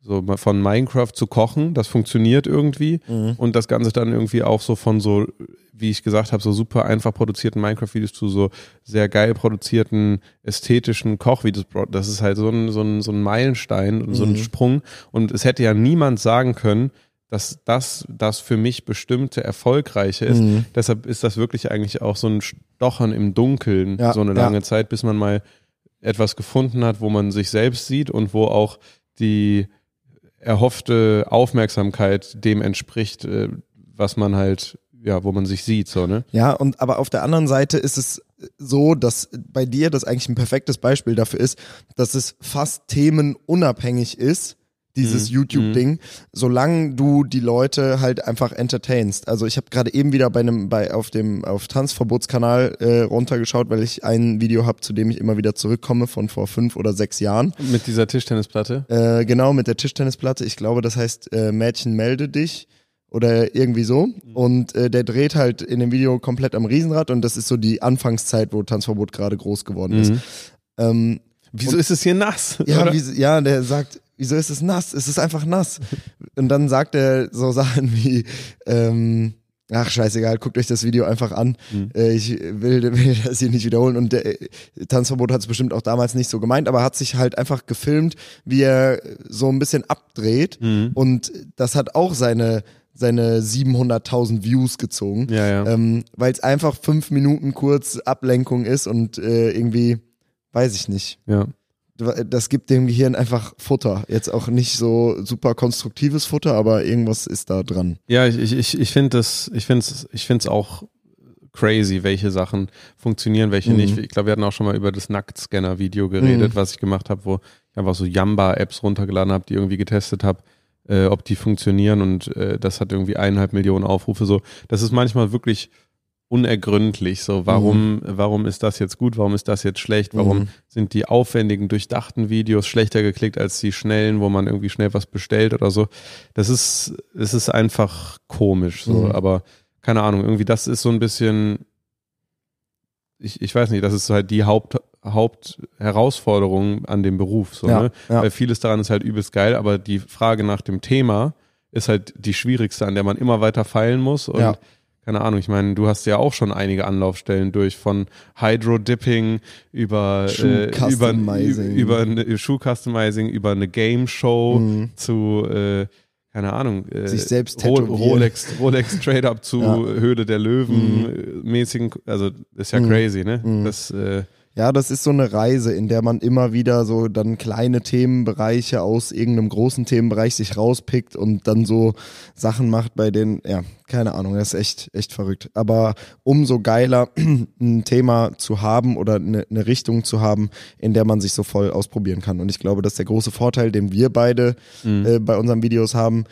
so von Minecraft zu kochen, das funktioniert irgendwie Mhm. und das Ganze dann irgendwie auch so von so, wie ich gesagt habe, so super einfach produzierten Minecraft-Videos zu so sehr geil produzierten ästhetischen Kochvideos. Das ist halt so ein, so ein, so ein Meilenstein und so ein Mhm. Sprung und es hätte ja niemand sagen können, dass das das für mich bestimmte Erfolgreiche ist. Mhm. Deshalb ist das wirklich eigentlich auch so ein Stochern im Dunkeln Ja, so eine ja. lange Zeit, bis man mal etwas gefunden hat, wo man sich selbst sieht und wo auch die erhoffte Aufmerksamkeit dem entspricht, äh, was man halt, ja, wo man sich sieht, so, ne? Ja, und aber auf der anderen Seite ist es so, dass bei dir das eigentlich ein perfektes Beispiel dafür ist, dass es fast themenunabhängig ist, dieses Mhm. YouTube-Ding, solange du die Leute halt einfach entertainst. Also ich habe gerade eben wieder bei einem, bei auf dem auf Tanzverbotskanal äh, runtergeschaut, weil ich ein Video habe, zu dem ich immer wieder zurückkomme von vor fünf oder sechs Jahren. Mit dieser Tischtennisplatte. Äh, genau, mit der Tischtennisplatte. Ich glaube, das heißt äh, Mädchen melde dich oder irgendwie so. Und äh, der dreht halt in dem Video komplett am Riesenrad und das ist so die Anfangszeit, wo Tanzverbot gerade groß geworden ist. Mhm. Ähm, Wieso ist es hier nass? ja, wie, ja, der sagt, wieso ist es nass? Es ist einfach nass. Und dann sagt er so Sachen wie, ähm, ach scheißegal, guckt euch das Video einfach an. Mhm. Äh, ich will, will das hier nicht wiederholen. Und der äh, Tanzverbot hat es bestimmt auch damals nicht so gemeint, aber hat sich halt einfach gefilmt, wie er so ein bisschen abdreht. Mhm. Und das hat auch seine seine 700.000 Views gezogen, Ja, ja. ähm, weil es einfach fünf Minuten kurz Ablenkung ist und äh, irgendwie, weiß ich nicht, ja. Das gibt dem Gehirn einfach Futter. Jetzt auch nicht so super konstruktives Futter, aber irgendwas ist da dran. Ja, ich, ich, ich, ich finde ich es, ich es auch crazy, welche Sachen funktionieren, welche Mhm. nicht. Ich glaube, wir hatten auch schon mal über das Nacktscanner-Video geredet, Mhm. was ich gemacht habe, wo ich einfach so Yamba-Apps runtergeladen habe, die irgendwie getestet habe, äh, ob die funktionieren und äh, das hat irgendwie eineinhalb Millionen Aufrufe. So, das ist manchmal wirklich unergründlich. So, warum, warum ist das jetzt gut? Warum ist das jetzt schlecht? Warum Mhm. sind die aufwendigen, durchdachten Videos schlechter geklickt als die schnellen, wo man irgendwie schnell was bestellt oder so? Das ist, es ist einfach komisch. So, Mhm. aber keine Ahnung, irgendwie das ist so ein bisschen, ich, ich weiß nicht, das ist halt die Haupt, Hauptherausforderung an dem Beruf. So, Ja, ne? ja. Weil vieles daran ist halt übelst geil, aber die Frage nach dem Thema ist halt die schwierigste, an der man immer weiter feilen muss. Und Ja. Keine Ahnung, ich meine, du hast ja auch schon einige Anlaufstellen durch von Hydro-Dipping über, äh, über, über eine Schuh-Customizing, über eine Game-Show Mhm. zu, äh, keine Ahnung, äh, Sich selbst tätowieren. Rolex, Rolex Trade-Up zu Ja. Höhle der Löwen äh, mäßigen, also ist ja Mhm. crazy, ne? Mhm. Das, äh, Ja, das ist so eine Reise, in der man immer wieder so dann kleine Themenbereiche aus irgendeinem großen Themenbereich sich rauspickt und dann so Sachen macht, bei denen, ja, keine Ahnung, das ist echt, echt verrückt. Aber umso geiler, ein Thema zu haben oder eine, eine Richtung zu haben, in der man sich so voll ausprobieren kann. Und ich glaube, das ist der große Vorteil, den wir beide mhm. äh, bei unseren Videos haben,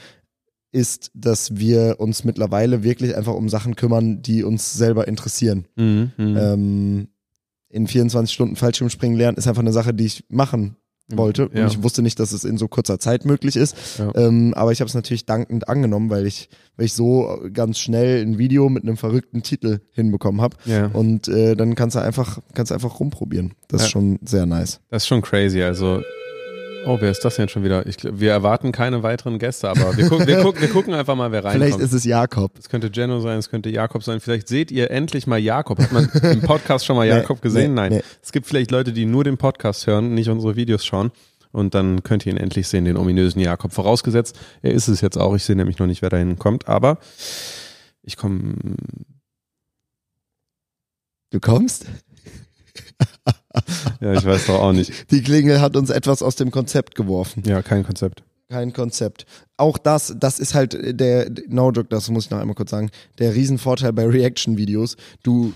ist, dass wir uns mittlerweile wirklich einfach um Sachen kümmern, die uns selber interessieren. Mhm. Mhm. Ähm, in 24 Stunden Fallschirmspringen lernen ist einfach eine Sache, die ich machen wollte. Ja. Und ich wusste nicht, dass es in so kurzer Zeit möglich ist. Ja. Ähm, aber ich habe es natürlich dankend angenommen, weil ich, weil ich so ganz schnell ein Video mit einem verrückten Titel hinbekommen habe. ja. Und äh, dann kannst du einfach, kannst einfach rumprobieren. Das ist schon sehr nice. Das ist schon crazy. Also, oh, wer ist das denn schon wieder? Ich, wir erwarten keine weiteren Gäste, aber wir, gucken, wir, gucken, wir gucken einfach mal, wer reinkommt. Vielleicht ist es Jakob. es könnte Jenno sein, es könnte Jakob sein. Vielleicht seht ihr endlich mal Jakob. Hat man im Podcast schon mal Nee, Jakob gesehen? nee, Nein. nee. Es gibt vielleicht Leute, die nur den Podcast hören, nicht unsere Videos schauen. Und dann könnt ihr ihn endlich sehen, den ominösen Jakob. Vorausgesetzt, er ist es jetzt auch. Ich sehe nämlich noch nicht, wer dahin kommt. Aber ich komme. Du kommst? Ja, ich weiß doch auch nicht. Die Klingel hat uns etwas aus dem Konzept geworfen. Ja, kein Konzept. Kein Konzept. Auch das, das ist halt der, no joke, das muss ich noch einmal kurz sagen, der Riesenvorteil bei Reaction-Videos. Du,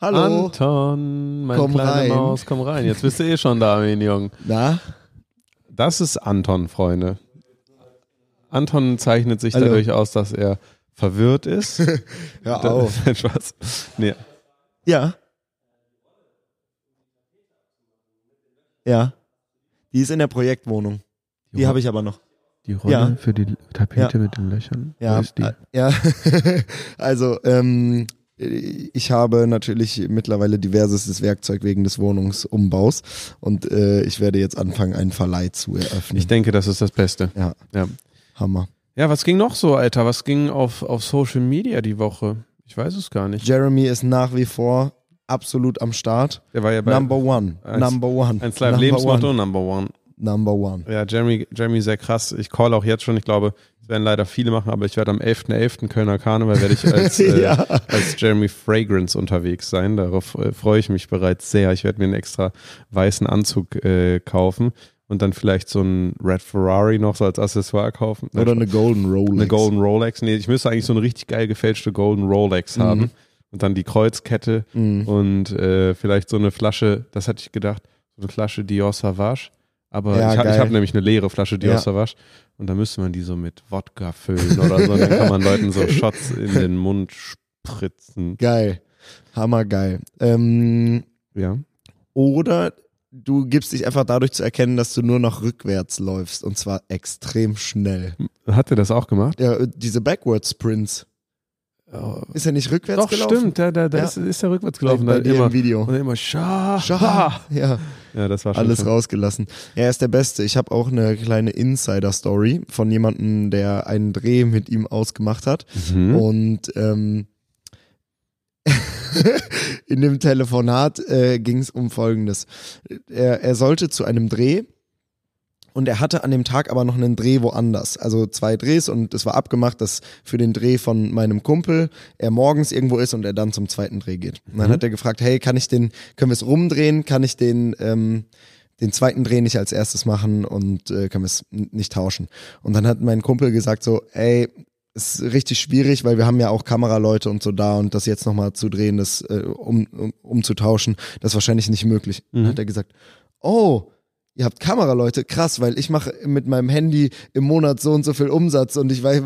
hallo, Anton, mein Komm kleine rein. Maus, komm rein. Jetzt bist du eh schon da, mein Junge. na? Das ist Anton, Freunde. Anton zeichnet sich Hallo. dadurch aus, dass er verwirrt ist. Ein Spaß. Nee. Ja. Ja. Die ist in der Projektwohnung. Die habe ich aber noch. Die Rolle Ja. für die Tapete Ja. mit den Löchern. Ja, Wo ist die? äh, ja. also, ähm, ich habe natürlich mittlerweile diverses Werkzeug wegen des Wohnungsumbaus und äh, ich werde jetzt anfangen, einen Verleih zu eröffnen. Ich denke, das ist das Beste. ja, Ja. Hammer. Ja, was ging noch so, Alter? Was ging auf, auf Social Media die Woche? Ich weiß es gar nicht. Jeremy ist nach wie vor absolut am Start. Der war ja bei Number one. Eins- number one. Eins Live Lebensmotto, one. Number One. Number one. Ja, Jeremy, Jeremy sehr krass. Ich call auch jetzt schon. Ich glaube, es werden leider viele machen, aber ich werde am 11.11. Kölner Karneval werde ich als, äh, Ja. als Jeremy Fragrance unterwegs sein. Darauf äh, freue ich mich bereits sehr. Ich werde mir einen extra weißen Anzug äh, kaufen und dann vielleicht so einen Red Ferrari noch so als Accessoire kaufen. Oder eine Golden Rolex. eine Golden Rolex. Nee, ich müsste eigentlich so eine richtig geil gefälschte Golden Rolex Mhm. Und dann die Kreuzkette Mhm. und äh, vielleicht so eine Flasche, das hatte ich gedacht, so eine Flasche Dior Savage. Aber Ja, ich habe geil. hab nämlich eine leere Flasche Dior Ja. Savage und da müsste man die so mit Wodka füllen oder so. Und dann kann man Leuten so Shots in den Mund spritzen. Geil. Hammergeil. Ähm, Ja. oder du gibst dich einfach dadurch zu erkennen, dass du nur noch rückwärts läufst und zwar extrem schnell. Hat er das auch gemacht? Ja, diese Backward Sprints. Ist er nicht rückwärts Doch, gelaufen? stimmt. Da, da, da Ja. ist, ist er rückwärts gelaufen. bei Da dir immer, im Video. und immer Scha. Schah. Ja, Ja, das war schon alles krass. rausgelassen. Er ist der Beste. Ich habe auch eine kleine Insider-Story von jemandem, der einen Dreh mit ihm ausgemacht hat. Mhm. Und ähm, in dem Telefonat äh, ging es um Folgendes. Er, er sollte zu einem Dreh und er hatte an dem Tag aber noch einen Dreh woanders. Also zwei Drehs und es war abgemacht, dass für den Dreh von meinem Kumpel er morgens irgendwo ist und er dann zum zweiten Dreh geht. Und dann Mhm. hat er gefragt, hey, kann ich den, können wir es rumdrehen? Kann ich den, ähm, den zweiten Dreh nicht als erstes machen und äh, können wir es nicht tauschen? Und dann hat mein Kumpel gesagt so, ey, ist richtig schwierig, weil wir haben ja auch Kameraleute und so da und das jetzt nochmal zu drehen, das äh, um, um, umzutauschen, das ist wahrscheinlich nicht möglich. Mhm. Dann hat er gesagt, oh, ihr habt Kameraleute, krass, weil ich mache mit meinem Handy im Monat so und so viel Umsatz und ich, weiß,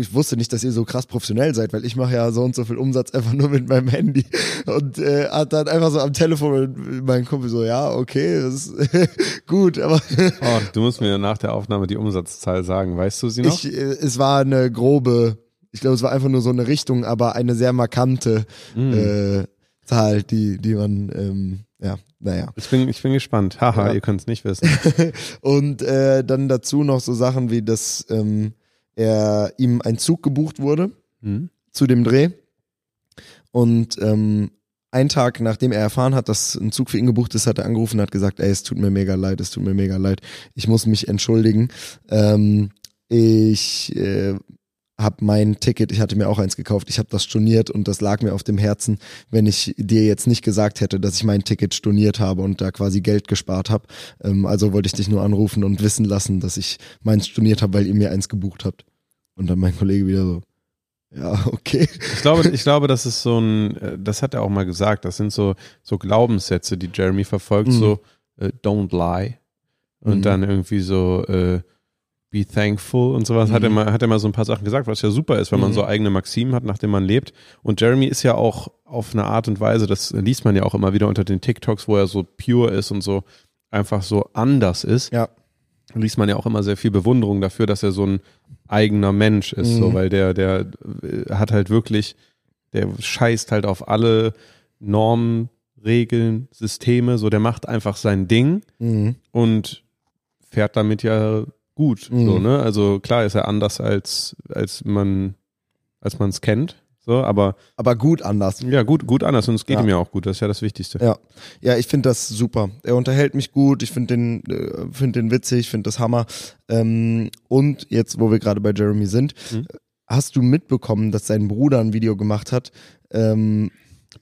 ich wusste nicht, dass ihr so krass professionell seid, weil ich mache ja so und so viel Umsatz einfach nur mit meinem Handy und äh, hat dann einfach so am Telefon meinem Kumpel so, ja, okay, das ist gut, aber Oh, du musst mir nach der Aufnahme die Umsatzzahl sagen. Weißt du sie noch? ich, äh, es war eine grobe, ich glaube, es war einfach nur so eine Richtung, aber eine sehr markante Mm. äh, Zahl, die, die man, ähm, ja, naja. Ich bin, ich bin gespannt. Haha, Ja. ihr könnt es nicht wissen. Und äh, dann dazu noch so Sachen wie, dass ähm, er ihm ein Zug gebucht wurde Hm? zu dem Dreh. Und ähm, einen Tag, nachdem er erfahren hat, dass ein Zug für ihn gebucht ist, hat er angerufen und hat gesagt, ey, es tut mir mega leid, es tut mir mega leid, ich muss mich entschuldigen. Ähm, ich äh, habe mein Ticket, ich hatte mir auch eins gekauft, ich habe das storniert und das lag mir auf dem Herzen, wenn ich dir jetzt nicht gesagt hätte, dass ich mein Ticket storniert habe und da quasi Geld gespart habe. Ähm, also wollte ich dich nur anrufen und wissen lassen, dass ich meins storniert habe, weil ihr mir eins gebucht habt. Und dann mein Kollege wieder so, ja, okay. Ich glaube, ich glaube, das ist so ein, äh, das hat er auch mal gesagt, das sind so, so Glaubenssätze, die Jeremy verfolgt, Mhm. so äh, don't lie und Mhm. dann irgendwie so äh, be thankful und sowas. Hat, er Mhm. mal, hat er mal so ein paar Sachen gesagt, was ja super ist, wenn man Mhm. so eigene Maximen hat, nach denen man lebt. Und Jeremy ist ja auch auf eine Art und Weise, das liest man ja auch immer wieder unter den TikToks, wo er so pure ist und so einfach so anders ist. Ja. liest man ja auch immer sehr viel Bewunderung dafür, dass er so ein eigener Mensch ist, Mhm. so, weil der, der äh, hat halt wirklich, der scheißt halt auf alle Normen, Regeln, Systeme, so, der macht einfach sein Ding Mhm. und fährt damit ja gut, Mhm. so, ne? Also klar ist er anders als, als man, als man es kennt, so, aber Aber gut anders. ja, gut, gut anders und es geht Ja. ihm ja auch gut, das ist ja das Wichtigste. Ja, ja, ich finde das super. Er unterhält mich gut, ich finde den, äh, find den witzig, ich finde das Hammer. Ähm, und jetzt, wo wir gerade bei Jeremy sind, Mhm. hast du mitbekommen, dass sein Bruder ein Video gemacht hat, ähm,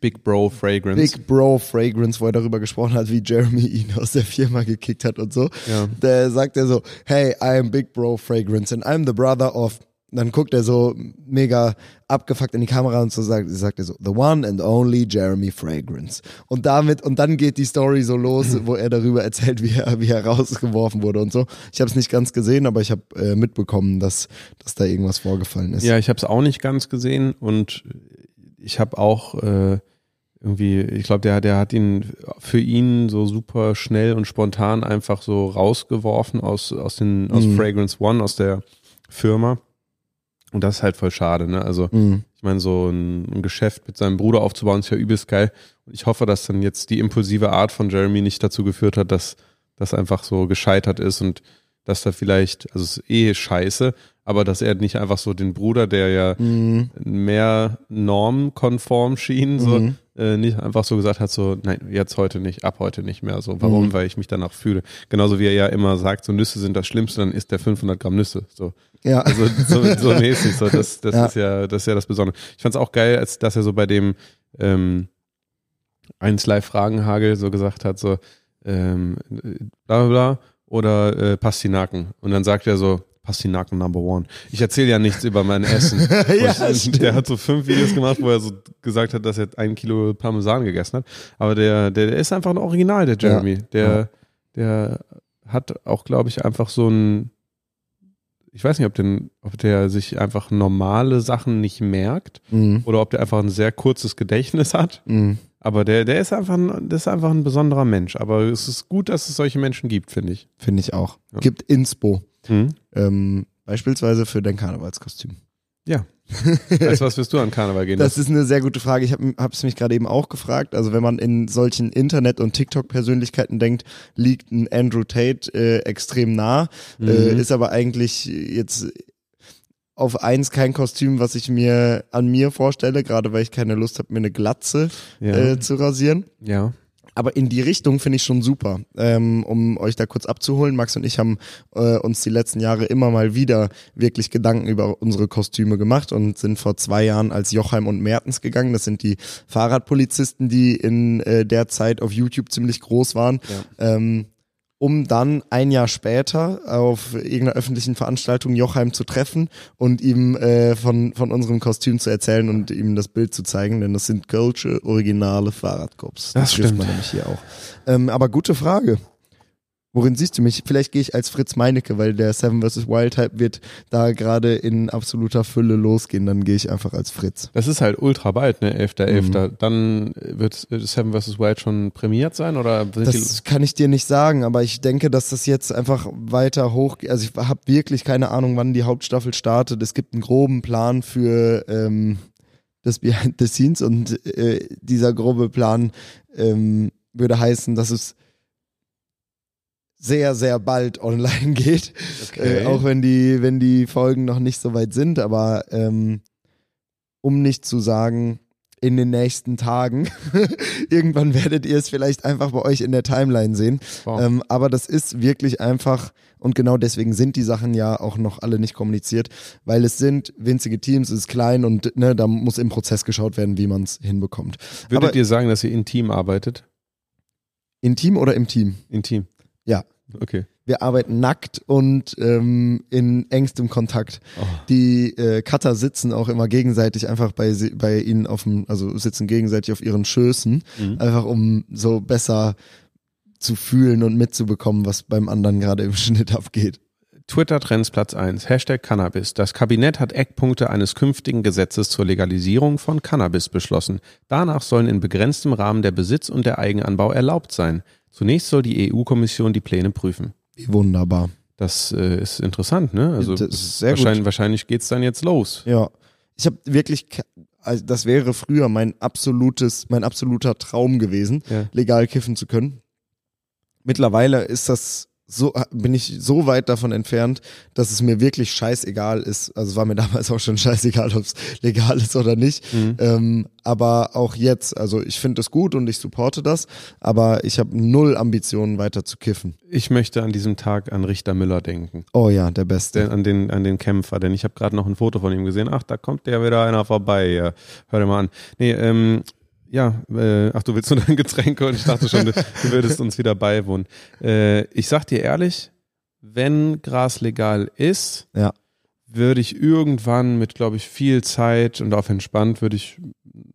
Big Bro Fragrance. Big Bro Fragrance, wo er darüber gesprochen hat, wie Jeremy ihn aus der Firma gekickt hat und so. Ja. Da sagt er so, hey, I am Big Bro Fragrance and I'm the brother of dann guckt er so mega abgefuckt in die Kamera und so sagt, sagt er so, the one and only Jeremy Fragrance. Und damit, und dann geht die Story so los, wo er darüber erzählt, wie er, wie er rausgeworfen wurde und so. Ich habe es nicht ganz gesehen, aber ich habe äh, mitbekommen, dass, dass da irgendwas vorgefallen ist. Ja, ich habe es auch nicht ganz gesehen und ich habe auch äh, irgendwie, ich glaube, der, der hat ihn für ihn so super schnell und spontan einfach so rausgeworfen aus, aus, den, aus Mhm. Fragrance One, aus der Firma. Und das ist halt voll schade, ne? Also Mhm. Ich meine, so ein, ein Geschäft mit seinem Bruder aufzubauen, ist ja übelst geil. Und ich hoffe, dass dann jetzt die impulsive Art von Jeremy nicht dazu geführt hat, dass das einfach so gescheitert ist und dass da vielleicht, also es ist eh scheiße, aber dass er nicht einfach so den Bruder, der ja Mhm. mehr normkonform schien, so Mhm. äh, nicht einfach so gesagt hat, so, nein, jetzt heute nicht, ab heute nicht mehr. So, warum? Mhm. Weil ich mich danach fühle. Genauso wie er ja immer sagt, so Nüsse sind das Schlimmste, dann isst der 500 Gramm Nüsse. So, Ja. also so, so mäßig. So, das, das Ja. ist ja, das ist ja das Besondere. Ich fand es auch geil, als dass er so bei dem ähm, 1 Live Fragenhagel so gesagt hat, so ähm, bla bla bla oder äh, Pastinaken. Und dann sagt er so, Pastinaken number one. Ich erzähle ja nichts über mein Essen. Ja, der hat so fünf Videos gemacht, wo er so gesagt hat, dass er ein Kilo Parmesan gegessen hat. Aber der, der, der ist einfach ein Original, der Jeremy. Der, der hat auch, glaube ich, einfach so ein, ich weiß nicht, ob, den, ob der sich einfach normale Sachen nicht merkt Mhm. oder ob der einfach ein sehr kurzes Gedächtnis hat. Mhm. Aber der, der ist einfach ein, der ist einfach ein besonderer Mensch. Aber es ist gut, dass es solche Menschen gibt, finde ich. Finde ich auch. Ja. Gibt Inspo. Hm? Ähm, beispielsweise für dein Karnevalskostüm. Ja. Als was wirst du an Karneval gehen? Das ist eine sehr gute Frage. Ich habe es mich gerade eben auch gefragt. Also wenn man in solchen Internet- und TikTok-Persönlichkeiten denkt, liegt ein Andrew Tate äh, extrem nah, Mhm. äh, ist aber eigentlich jetzt auf eins kein Kostüm, was ich mir an mir vorstelle, gerade weil ich keine Lust habe, mir eine Glatze ja. äh, zu rasieren. ja. Aber in die Richtung finde ich schon super. Ähm, um euch da kurz abzuholen, Max und ich haben äh, uns die letzten Jahre immer mal wieder wirklich Gedanken über unsere Kostüme gemacht und sind vor zwei Jahren als Jochheim und Mertens gegangen. Das sind die Fahrradpolizisten, die in äh, der Zeit auf YouTube ziemlich groß waren. Ähm, um dann ein Jahr später auf irgendeiner öffentlichen Veranstaltung Jochheim zu treffen und ihm äh, von, von unserem Kostüm zu erzählen und ihm das Bild zu zeigen, denn das sind Kölsche originale Fahrradcops. Das trifft stimmt. man nämlich hier auch. Ähm, aber gute Frage. Worin siehst du mich? Vielleicht gehe ich als Fritz Meinecke, weil der Seven vs. Wild Hype wird da gerade in absoluter Fülle losgehen. Dann gehe ich einfach als Fritz. Das ist halt ultra bald, ne? 11.11. Dann wird Seven vs. Wild schon prämiert sein oder Das kann ich dir nicht sagen, aber ich denke, dass das jetzt einfach weiter hoch. Also ich habe wirklich keine Ahnung, wann die Hauptstaffel startet. Es gibt einen groben Plan für ähm, das Behind the Scenes und äh, dieser grobe Plan ähm, würde heißen, dass es sehr, sehr bald online geht. Okay. Äh, auch wenn die, wenn die Folgen noch nicht so weit sind, aber ähm, um nicht zu sagen, in den nächsten Tagen. Irgendwann werdet ihr es vielleicht einfach bei euch in der Timeline sehen. Wow. Ähm, aber das ist wirklich einfach, und genau deswegen sind die Sachen ja auch noch alle nicht kommuniziert, weil es sind winzige Teams, es ist klein und ne, da muss im Prozess geschaut werden, wie man es hinbekommt. Würdet aber- ihr sagen, dass ihr intim arbeitet? In Team oder im Team? Intim. Ja. Okay. Wir arbeiten nackt und ähm, in engstem Kontakt. Oh. Die äh, Cutter sitzen auch immer gegenseitig einfach bei, bei ihnen auf dem, also sitzen gegenseitig auf ihren Schößen, Mhm. einfach um so besser zu fühlen und mitzubekommen, was beim anderen gerade im Schnitt abgeht. Twitter Trends Platz 1. Hashtag Cannabis. Das Kabinett hat Eckpunkte eines künftigen Gesetzes zur Legalisierung von Cannabis beschlossen. Danach sollen in begrenztem Rahmen der Besitz und der Eigenanbau erlaubt sein. Zunächst soll die EU-Kommission die Pläne prüfen. Wunderbar. Das äh, ist interessant, ne? Also wahrscheinlich, wahrscheinlich geht's dann jetzt los. Ja. Ich habe wirklich, also das wäre früher mein absolutes, mein absoluter Traum gewesen, Ja. legal kiffen zu können. Mittlerweile ist das so, bin ich so weit davon entfernt, dass es mir wirklich scheißegal ist. Also es war mir damals auch schon scheißegal, ob es legal ist oder nicht. Mhm. Ähm, aber auch jetzt, also ich finde es gut und ich supporte das, aber ich habe null Ambitionen weiter zu kiffen. Ich möchte an diesem Tag an Richter Müller denken. Oh ja, der Beste. Der, an, den, an den Kämpfer, denn ich habe gerade noch ein Foto von ihm gesehen. Ach, da kommt der wieder einer vorbei. Ja, hör dir mal an. Nee, ähm, ja, äh, ach, du willst nur dein Getränk und ich dachte schon, du, du würdest uns wieder beiwohnen. Äh, ich sag dir ehrlich, wenn Gras legal ist, Ja. würde ich irgendwann mit, glaube ich, viel Zeit und auf entspannt würde ich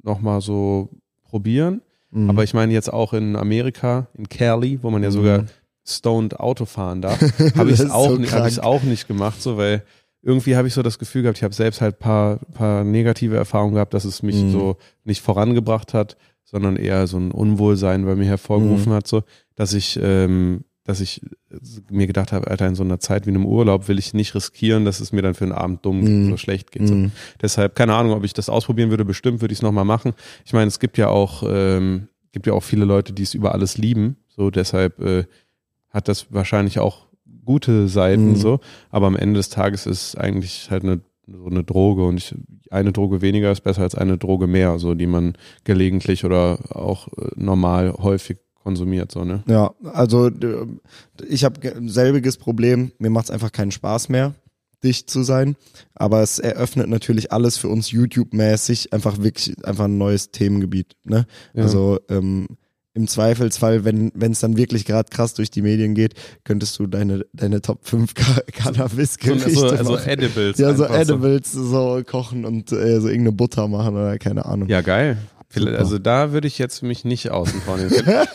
nochmal so probieren. Mhm. Aber ich meine jetzt auch in Amerika, in Cali, wo man ja sogar Mhm. stoned Auto fahren darf, habe ich es auch, so ni- hab ich's krank. auch nicht gemacht, so weil irgendwie habe ich so das Gefühl gehabt, ich habe selbst halt paar, paar negative Erfahrungen gehabt, dass es mich Mhm. so nicht vorangebracht hat, sondern eher so ein Unwohlsein bei mir hervorgerufen Mhm. hat, so dass ich ähm, dass ich mir gedacht habe, Alter, in so einer Zeit wie einem Urlaub will ich nicht riskieren, dass es mir dann für einen Abend dumm Mhm. so schlecht geht. So. Deshalb, keine Ahnung, ob ich das ausprobieren würde, bestimmt würde ich es nochmal machen. Ich meine, es gibt ja auch, ähm, gibt ja auch viele Leute, die es über alles lieben. So, deshalb äh, hat das wahrscheinlich auch gute Seiten Mhm. so, aber am Ende des Tages ist eigentlich halt eine so eine Droge und ich, eine Droge weniger ist besser als eine Droge mehr, so die man gelegentlich oder auch äh, normal häufig konsumiert, so ne? Ja, also ich habe selbiges Problem. Mir macht es einfach keinen Spaß mehr, dicht zu sein. Aber es eröffnet natürlich alles für uns YouTube-mäßig einfach wirklich einfach ein neues Themengebiet. Ne? Ja. Also ähm, im Zweifelsfall, wenn wenn es dann wirklich gerade krass durch die Medien geht, könntest du deine deine Top 5 Ka Cannabis-Gerichte so, also machen. Edibles. ja, so Edibles so kochen und äh, so irgendeine Butter machen oder keine Ahnung. Ja, geil. Super. Also da würde ich jetzt mich nicht außen vor nehmen.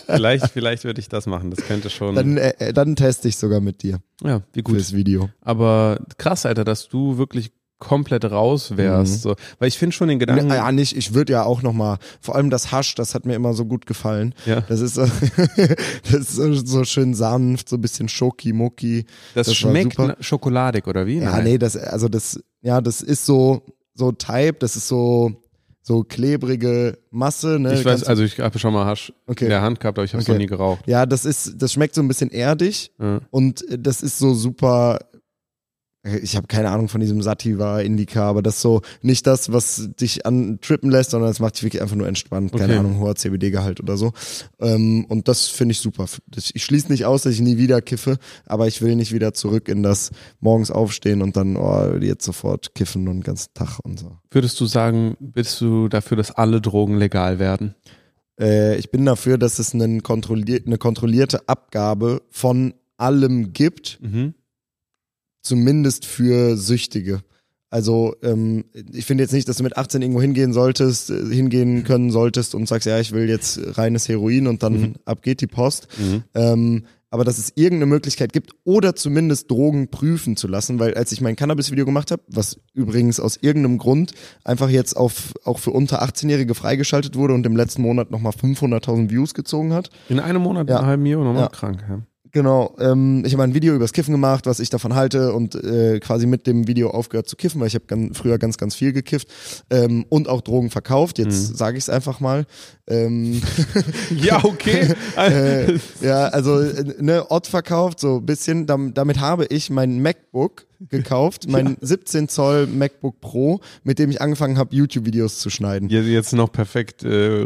vielleicht, vielleicht würde ich das machen. Das könnte schon. Dann, äh, dann teste ich sogar mit dir ja, wie gut. fürs Video. Aber krass, Alter, dass du wirklich komplett raus wärst. Mhm. So. Weil ich finde schon den Gedanken. Ja, ja, nicht. Ich würde ja auch noch mal, vor allem das Hasch, das hat mir immer so gut gefallen. Ja. Das ist so, das ist so, schön sanft, so ein bisschen schoki-mucki. das, das schmeckt schokoladig, oder wie? Ja, Nein. nee, das, also das, ja, das ist so, so Type, das ist so, so klebrige Masse, ne? Ich weiß, also ich habe schon mal Hasch Okay. in der Hand gehabt, aber ich habe es Okay. noch nie geraucht. ja, das ist, das schmeckt so ein bisschen erdig Ja. und das ist so super, ich habe keine Ahnung von diesem Sativa Indica, aber das ist so nicht das, was dich an trippen lässt, sondern es macht dich wirklich einfach nur entspannt. Keine Okay. Ahnung, hoher CBD-Gehalt oder so. Ähm, und das finde ich super. Ich schließe nicht aus, dass ich nie wieder kiffe, aber ich will nicht wieder zurück in das morgens aufstehen und dann oh, jetzt sofort kiffen und den ganzen Tag und so. Würdest du sagen, bist du dafür, dass alle Drogen legal werden? Äh, ich bin dafür, dass es einen kontrollier eine kontrollierte Abgabe von allem gibt, Mhm. Zumindest für Süchtige. Also ähm, ich finde jetzt nicht, dass du mit 18 irgendwo hingehen solltest, äh, hingehen können solltest und sagst, ja, ich will jetzt reines Heroin und dann Mhm. ab geht die Post. Mhm. Ähm, aber dass es irgendeine Möglichkeit gibt oder zumindest Drogen prüfen zu lassen, weil als ich mein Cannabis-Video gemacht habe, was übrigens aus irgendeinem Grund einfach jetzt auf auch für unter 18-Jährige freigeschaltet wurde und im letzten Monat nochmal 500.000 Views gezogen hat, In einem Monat, Ja. einen halben Jahr nochmal Ja. krank. Ja. Genau, ähm, ich habe ein Video übers Kiffen gemacht, was ich davon halte und äh, quasi mit dem Video aufgehört zu kiffen, weil ich habe ganz, früher ganz, ganz viel gekifft ähm, und auch Drogen verkauft. Jetzt Mhm. sage ich es einfach mal. Ähm, Ja, okay. äh, ja, also äh, ne, Ott verkauft, so ein bisschen. Dam, damit habe ich mein MacBook gekauft, mein 17 Zoll MacBook Pro, mit dem ich angefangen habe, YouTube-Videos zu schneiden. Jetzt- Jetzt noch perfekt äh,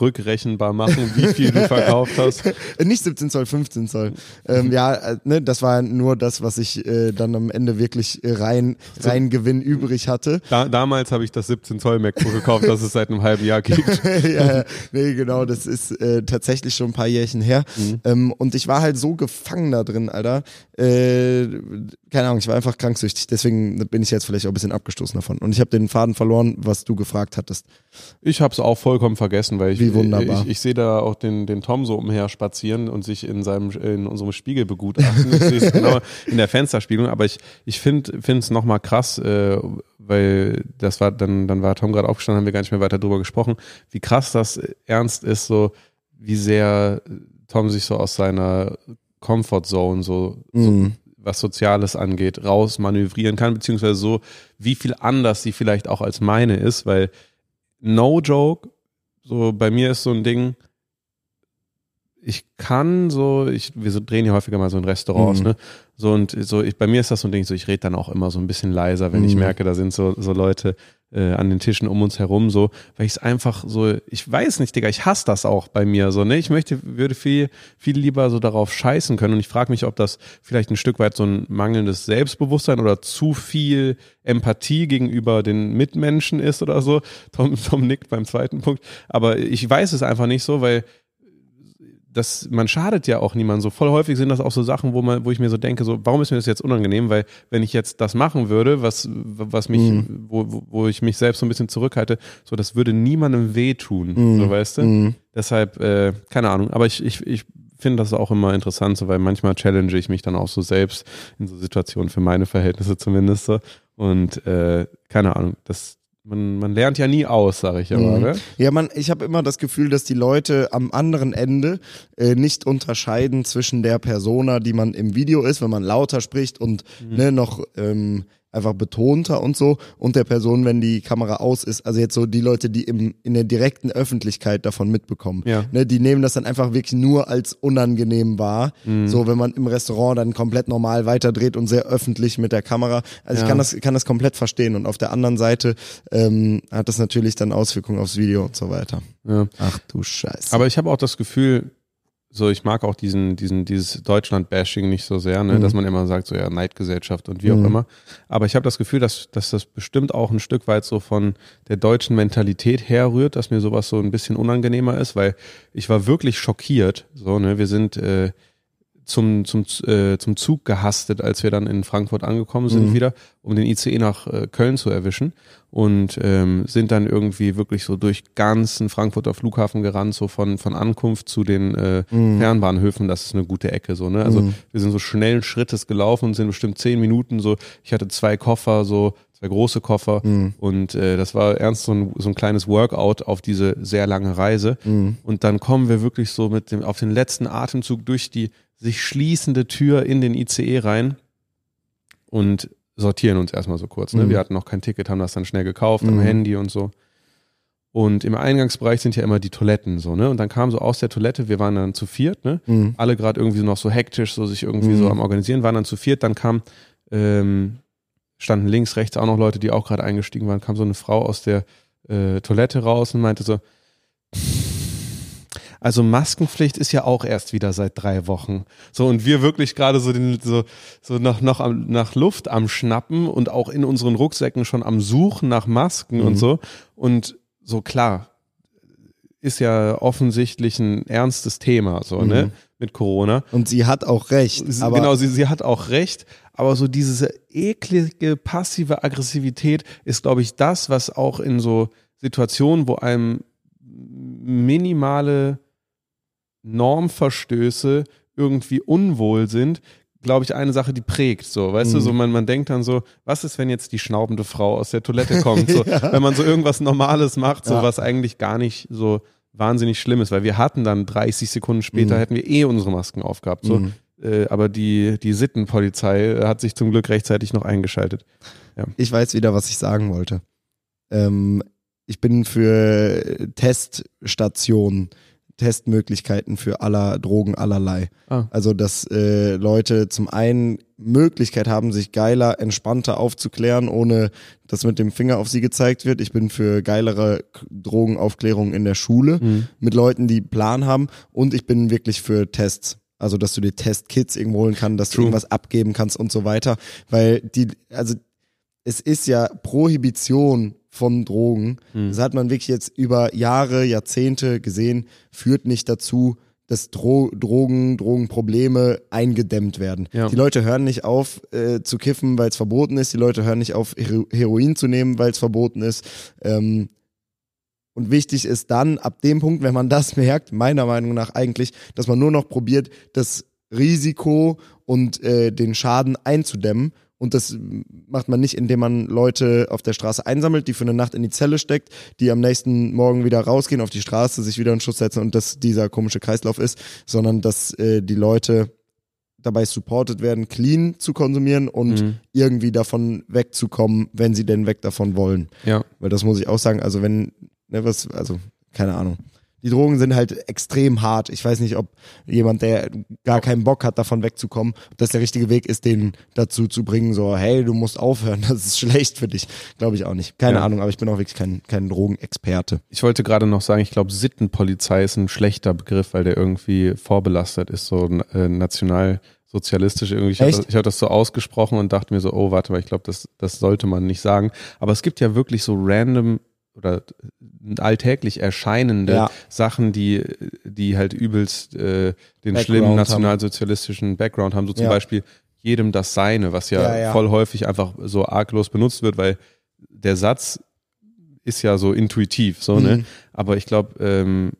rückrechenbar machen, wie viel du verkauft hast. Äh, Nicht 17 Zoll, 15 Zoll. Ähm, ja, äh, ne, das war nur das, was ich äh, dann am Ende wirklich äh, rein, rein Gewinn übrig hatte. Da, damals habe ich das 17 Zoll MacBook gekauft, das es seit einem halben Jahr gibt. ja, ja, nee, genau, das ist äh, tatsächlich schon ein paar Jährchen her. Ähm, und ich war halt so gefangen da drin, Alter. Äh, keine Ahnung, ich war einfach kranksüchtig, deswegen bin ich jetzt vielleicht auch ein bisschen abgestoßen davon. Und ich habe den Faden verloren, was du gefragt hattest. Ich habe es auch vollkommen vergessen, weil ich, Wie wunderbar. ich, ich sehe da auch den, den Tom so umher spazieren und sich in seinem in unserem Spiegel begutachten. Ich sehe es genau in der Fensterspiegelung, aber ich, ich finde es nochmal krass, äh, weil das war, dann, dann war Tom gerade aufgestanden, haben wir gar nicht mehr weiter drüber gesprochen, wie krass das ernst ist, so wie sehr Tom sich so aus seiner Comfort Zone so, so Mhm. Was Soziales angeht, raus manövrieren kann, beziehungsweise so, wie viel anders sie vielleicht auch als meine ist, weil no joke, so bei mir ist so ein Ding, ich kann so, ich, wir so drehen ja häufiger mal so in Restaurants, Mhm. ne? So und so, ich, bei mir ist das so ein Ding, so ich rede dann auch immer so ein bisschen leiser, wenn ich Mhm. merke, da sind so, so Leute äh, an den Tischen um uns herum, so, weil ich es einfach so, ich weiß nicht, Digga, ich hasse das auch bei mir, so, ne? Ich möchte, würde viel, viel lieber so darauf scheißen können und ich frage mich, ob das vielleicht ein Stück weit so ein mangelndes Selbstbewusstsein oder zu viel Empathie gegenüber den Mitmenschen ist oder so. Tom, Tom nickt beim zweiten Punkt, aber ich weiß es einfach nicht so, weil das, man schadet ja auch niemandem. So voll häufig sind das auch so Sachen, wo man, wo ich mir so denke, so, warum ist mir das jetzt unangenehm? Weil wenn ich jetzt das machen würde, was, was mich, Mhm. wo, wo, ich mich selbst so ein bisschen zurückhalte, so, das würde niemandem wehtun, Mhm. so weißt du? Mhm. Deshalb, äh, keine Ahnung, aber ich, ich, ich finde das auch immer interessant, so, weil manchmal challenge ich mich dann auch so selbst in so Situationen für meine Verhältnisse zumindest so. Und äh, keine Ahnung, das man, man lernt ja nie aus, sage ich aber. Mhm. Ne? Ja, man, ich habe immer das Gefühl, dass die Leute am anderen Ende äh, nicht unterscheiden zwischen der Persona, die man im Video ist, wenn man lauter spricht und Mhm. ne, noch ähm, einfach betonter und so, und der Person, wenn die Kamera aus ist. Also jetzt so die Leute, die im, in der direkten Öffentlichkeit davon mitbekommen. Ja. Ne, die nehmen das dann einfach wirklich nur als unangenehm wahr. Mhm. So, wenn man im Restaurant dann komplett normal weiterdreht und sehr öffentlich mit der Kamera. Also Ja. ich kann das, kann das komplett verstehen. Und auf der anderen Seite ähm, hat das natürlich dann Auswirkungen aufs Video und so weiter. Ja. Ach du Scheiße. Aber ich habe auch das Gefühl, so ich mag auch diesen, diesen, dieses Deutschland-Bashing nicht so sehr, ne, Mhm. dass man immer sagt, so ja, Neidgesellschaft und wie auch Mhm. immer. Aber ich habe das Gefühl, dass, dass das bestimmt auch ein Stück weit so von der deutschen Mentalität herrührt, dass mir sowas so ein bisschen unangenehmer ist, weil ich war wirklich schockiert. So, ne, wir sind äh, zum, zum, äh, zum Zug gehastet, als wir dann in Frankfurt angekommen sind Mhm. wieder, um den ICE nach äh, Köln zu erwischen und ähm, sind dann irgendwie wirklich so durch ganzen Frankfurter Flughafen gerannt, so von, von Ankunft zu den äh, Mhm. Fernbahnhöfen, das ist eine gute Ecke so, ne? Also Mhm. wir sind so schnellen Schrittes gelaufen und sind bestimmt zehn Minuten so, ich hatte zwei Koffer, so zwei große Koffer Mhm. und äh, das war ernst so ein, so ein kleines Workout auf diese sehr lange Reise Mhm. und dann kommen wir wirklich so mit dem, auf den letzten Atemzug durch die sich schließende Tür in den ICE rein und sortieren uns erstmal so kurz. Ne? Mhm. Wir hatten noch kein Ticket, haben das dann schnell gekauft am Mhm. Handy und so. Und im Eingangsbereich sind ja immer die Toiletten so, ne? Und dann kam so aus der Toilette, wir waren dann zu viert, ne? Mhm. Alle gerade irgendwie noch so hektisch, so sich irgendwie Mhm. so am Organisieren, waren dann zu viert, dann kam, ähm, standen links, rechts auch noch Leute, die auch gerade eingestiegen waren, kam so eine Frau aus der äh, Toilette raus und meinte so, also Maskenpflicht ist ja auch erst wieder seit drei Wochen. So und wir wirklich gerade so den so so nach noch am, nach Luft am Schnappen und auch in unseren Rucksäcken schon am Suchen nach Masken und Mhm. so und so klar ist ja offensichtlich ein ernstes Thema so ne Mhm. mit Corona. Und sie hat auch recht. Sie- Aber genau, sie, sie hat auch recht, aber so diese eklige passive Aggressivität ist, glaube ich, das, was auch in so Situationen, wo einem minimale Normverstöße irgendwie unwohl sind, glaube ich, eine Sache, die prägt. So, weißt du, Mhm. so man, man denkt dann so, was ist, wenn jetzt die schnaubende Frau aus der Toilette kommt? So, Wenn man so irgendwas Normales macht, so Ja. was eigentlich gar nicht so wahnsinnig schlimm ist, weil wir hatten dann 30 Sekunden später Mhm. hätten wir eh unsere Masken aufgehabt. So. Mhm. Äh, aber die, die Sittenpolizei äh, hat sich zum Glück rechtzeitig noch eingeschaltet. ich weiß wieder, was ich sagen wollte. Ähm, ich bin für Teststationen, Testmöglichkeiten für aller Drogen allerlei. Ah. Also, dass äh, Leute zum einen Möglichkeit haben, sich geiler, entspannter aufzuklären, ohne dass mit dem Finger auf sie gezeigt wird. Ich bin für geilere Drogenaufklärung in der Schule Mhm. mit Leuten, die Plan haben. Und ich bin wirklich für Tests. Also, dass du dir Testkits irgendwo holen kannst, dass True. du irgendwas abgeben kannst und so weiter. Weil die, also es ist ja Prohibition von Drogen. Mhm. Das hat man wirklich jetzt über Jahre, Jahrzehnte gesehen, führt nicht dazu, dass Dro Drogen, Drogenprobleme eingedämmt werden. Ja. Die Leute hören nicht auf äh, zu kiffen, weil es verboten ist. Die Leute hören nicht auf, Hero Heroin zu nehmen, weil es verboten ist. Ähm, und wichtig ist dann, ab dem Punkt, wenn man das merkt, meiner Meinung nach eigentlich, dass man nur noch probiert, das Risiko und äh, den Schaden einzudämmen. Und das macht man nicht, indem man Leute auf der Straße einsammelt, die für eine Nacht in die Zelle steckt, die am nächsten Morgen wieder rausgehen auf die Straße, sich wieder in Schutz setzen und dass dieser komische Kreislauf ist, sondern dass äh, die Leute dabei supported werden, clean zu konsumieren und Mhm. irgendwie davon wegzukommen, wenn sie denn weg davon wollen. Ja. Weil das muss ich auch sagen, also wenn, ne, was, also, keine Ahnung. Die Drogen sind halt extrem hart. Ich weiß nicht, ob jemand, der gar keinen Bock hat, davon wegzukommen, ob das der richtige Weg ist, den dazu zu bringen, so, hey, du musst aufhören, das ist schlecht für dich. Glaube ich auch nicht. Keine Ja. Ahnung, aber ich bin auch wirklich kein, kein Drogenexperte. Ich wollte gerade noch sagen, ich glaube, Sittenpolizei ist ein schlechter Begriff, weil der irgendwie vorbelastet ist, so äh, nationalsozialistisch irgendwie. Ich habe das, hab das so ausgesprochen und dachte mir so, oh, warte mal, ich glaube, das, das sollte man nicht sagen. Aber es gibt ja wirklich so random oder alltäglich erscheinende Ja. Sachen, die, die halt übelst äh, den Background schlimmen haben. nationalsozialistischen Background haben. So zum Ja. Beispiel jedem das Seine, was ja, Ja, voll häufig einfach so arglos benutzt wird, weil der Satz ist ja so intuitiv, so, ne? Mhm. Aber ich glaube, ähm, äh,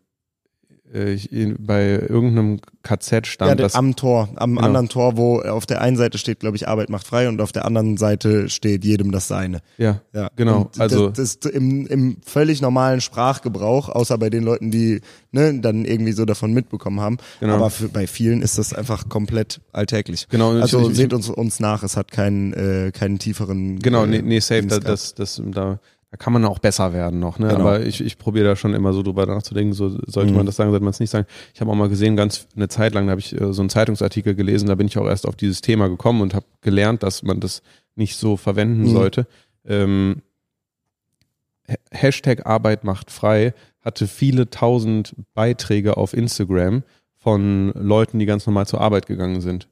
bei irgendeinem KZ stand Ja, das. am Tor, am Genau. anderen Tor, wo auf der einen Seite steht, glaube ich, Arbeit macht frei und auf der anderen Seite steht jedem das Seine. Ja, Ja, genau. Und also das, das im, im völlig normalen Sprachgebrauch, außer bei den Leuten, die ne, dann irgendwie so davon mitbekommen haben. Genau. Aber für, bei vielen ist das einfach komplett alltäglich. Genau, Also ich- ich- seht uns uns nach, es hat keinen äh, keinen tieferen. Genau, äh, nee, nee safe, da, das, das, da, da kann man auch besser werden noch, ne? Genau. Aber ich, ich probiere da schon immer so drüber nachzudenken, so sollte man Mhm. das sagen, sollte man es nicht sagen. Ich habe auch mal gesehen, ganz eine Zeit lang, da habe ich äh, so einen Zeitungsartikel gelesen, da bin ich auch erst auf dieses Thema gekommen und habe gelernt, dass man das nicht so verwenden Mhm. sollte. Ähm, Ha- Hashtag Arbeit macht frei hatte viele tausend Beiträge auf Instagram von Leuten, die ganz normal zur Arbeit gegangen sind.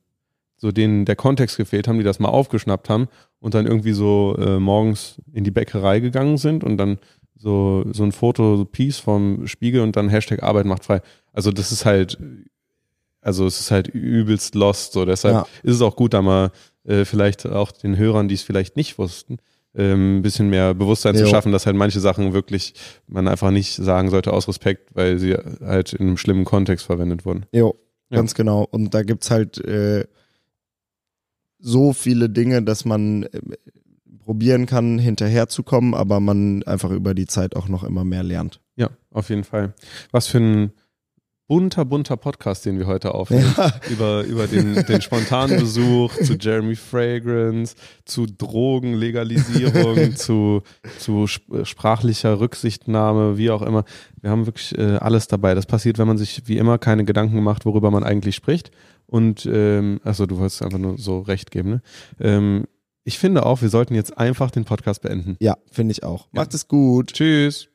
So denen der Kontext gefehlt haben, die das mal aufgeschnappt haben und dann irgendwie so äh, morgens in die Bäckerei gegangen sind und dann so, so ein Foto, so Peace vom Spiegel und dann Hashtag Arbeit macht frei. Also das ist halt, also es ist halt übelst lost, so deshalb Ja. ist es auch gut, da mal äh, vielleicht auch den Hörern, die es vielleicht nicht wussten, ähm, ein bisschen mehr Bewusstsein zu Jo. schaffen, dass halt manche Sachen wirklich man einfach nicht sagen sollte aus Respekt, weil sie halt in einem schlimmen Kontext verwendet wurden. Jo, Ja. ganz genau. Und da gibt's halt äh, so viele Dinge, dass man äh, probieren kann, hinterherzukommen, aber man einfach über die Zeit auch noch immer mehr lernt. Ja, auf jeden Fall. Was für ein bunter, bunter Podcast, den wir heute aufnehmen. Ja. Über, über den, den spontanen Besuch zu Jeremy Fragrance, zu Drogenlegalisierung, zu, zu sp- sprachlicher Rücksichtnahme, wie auch immer. Wir haben wirklich äh, alles dabei. Das passiert, wenn man sich wie immer keine Gedanken macht, worüber man eigentlich spricht. Und, ähm, achso, du wolltest einfach nur so recht geben, ne? Ähm, ich finde auch, wir sollten jetzt einfach den Podcast beenden. Ja, finde ich auch. Macht es gut. Tschüss.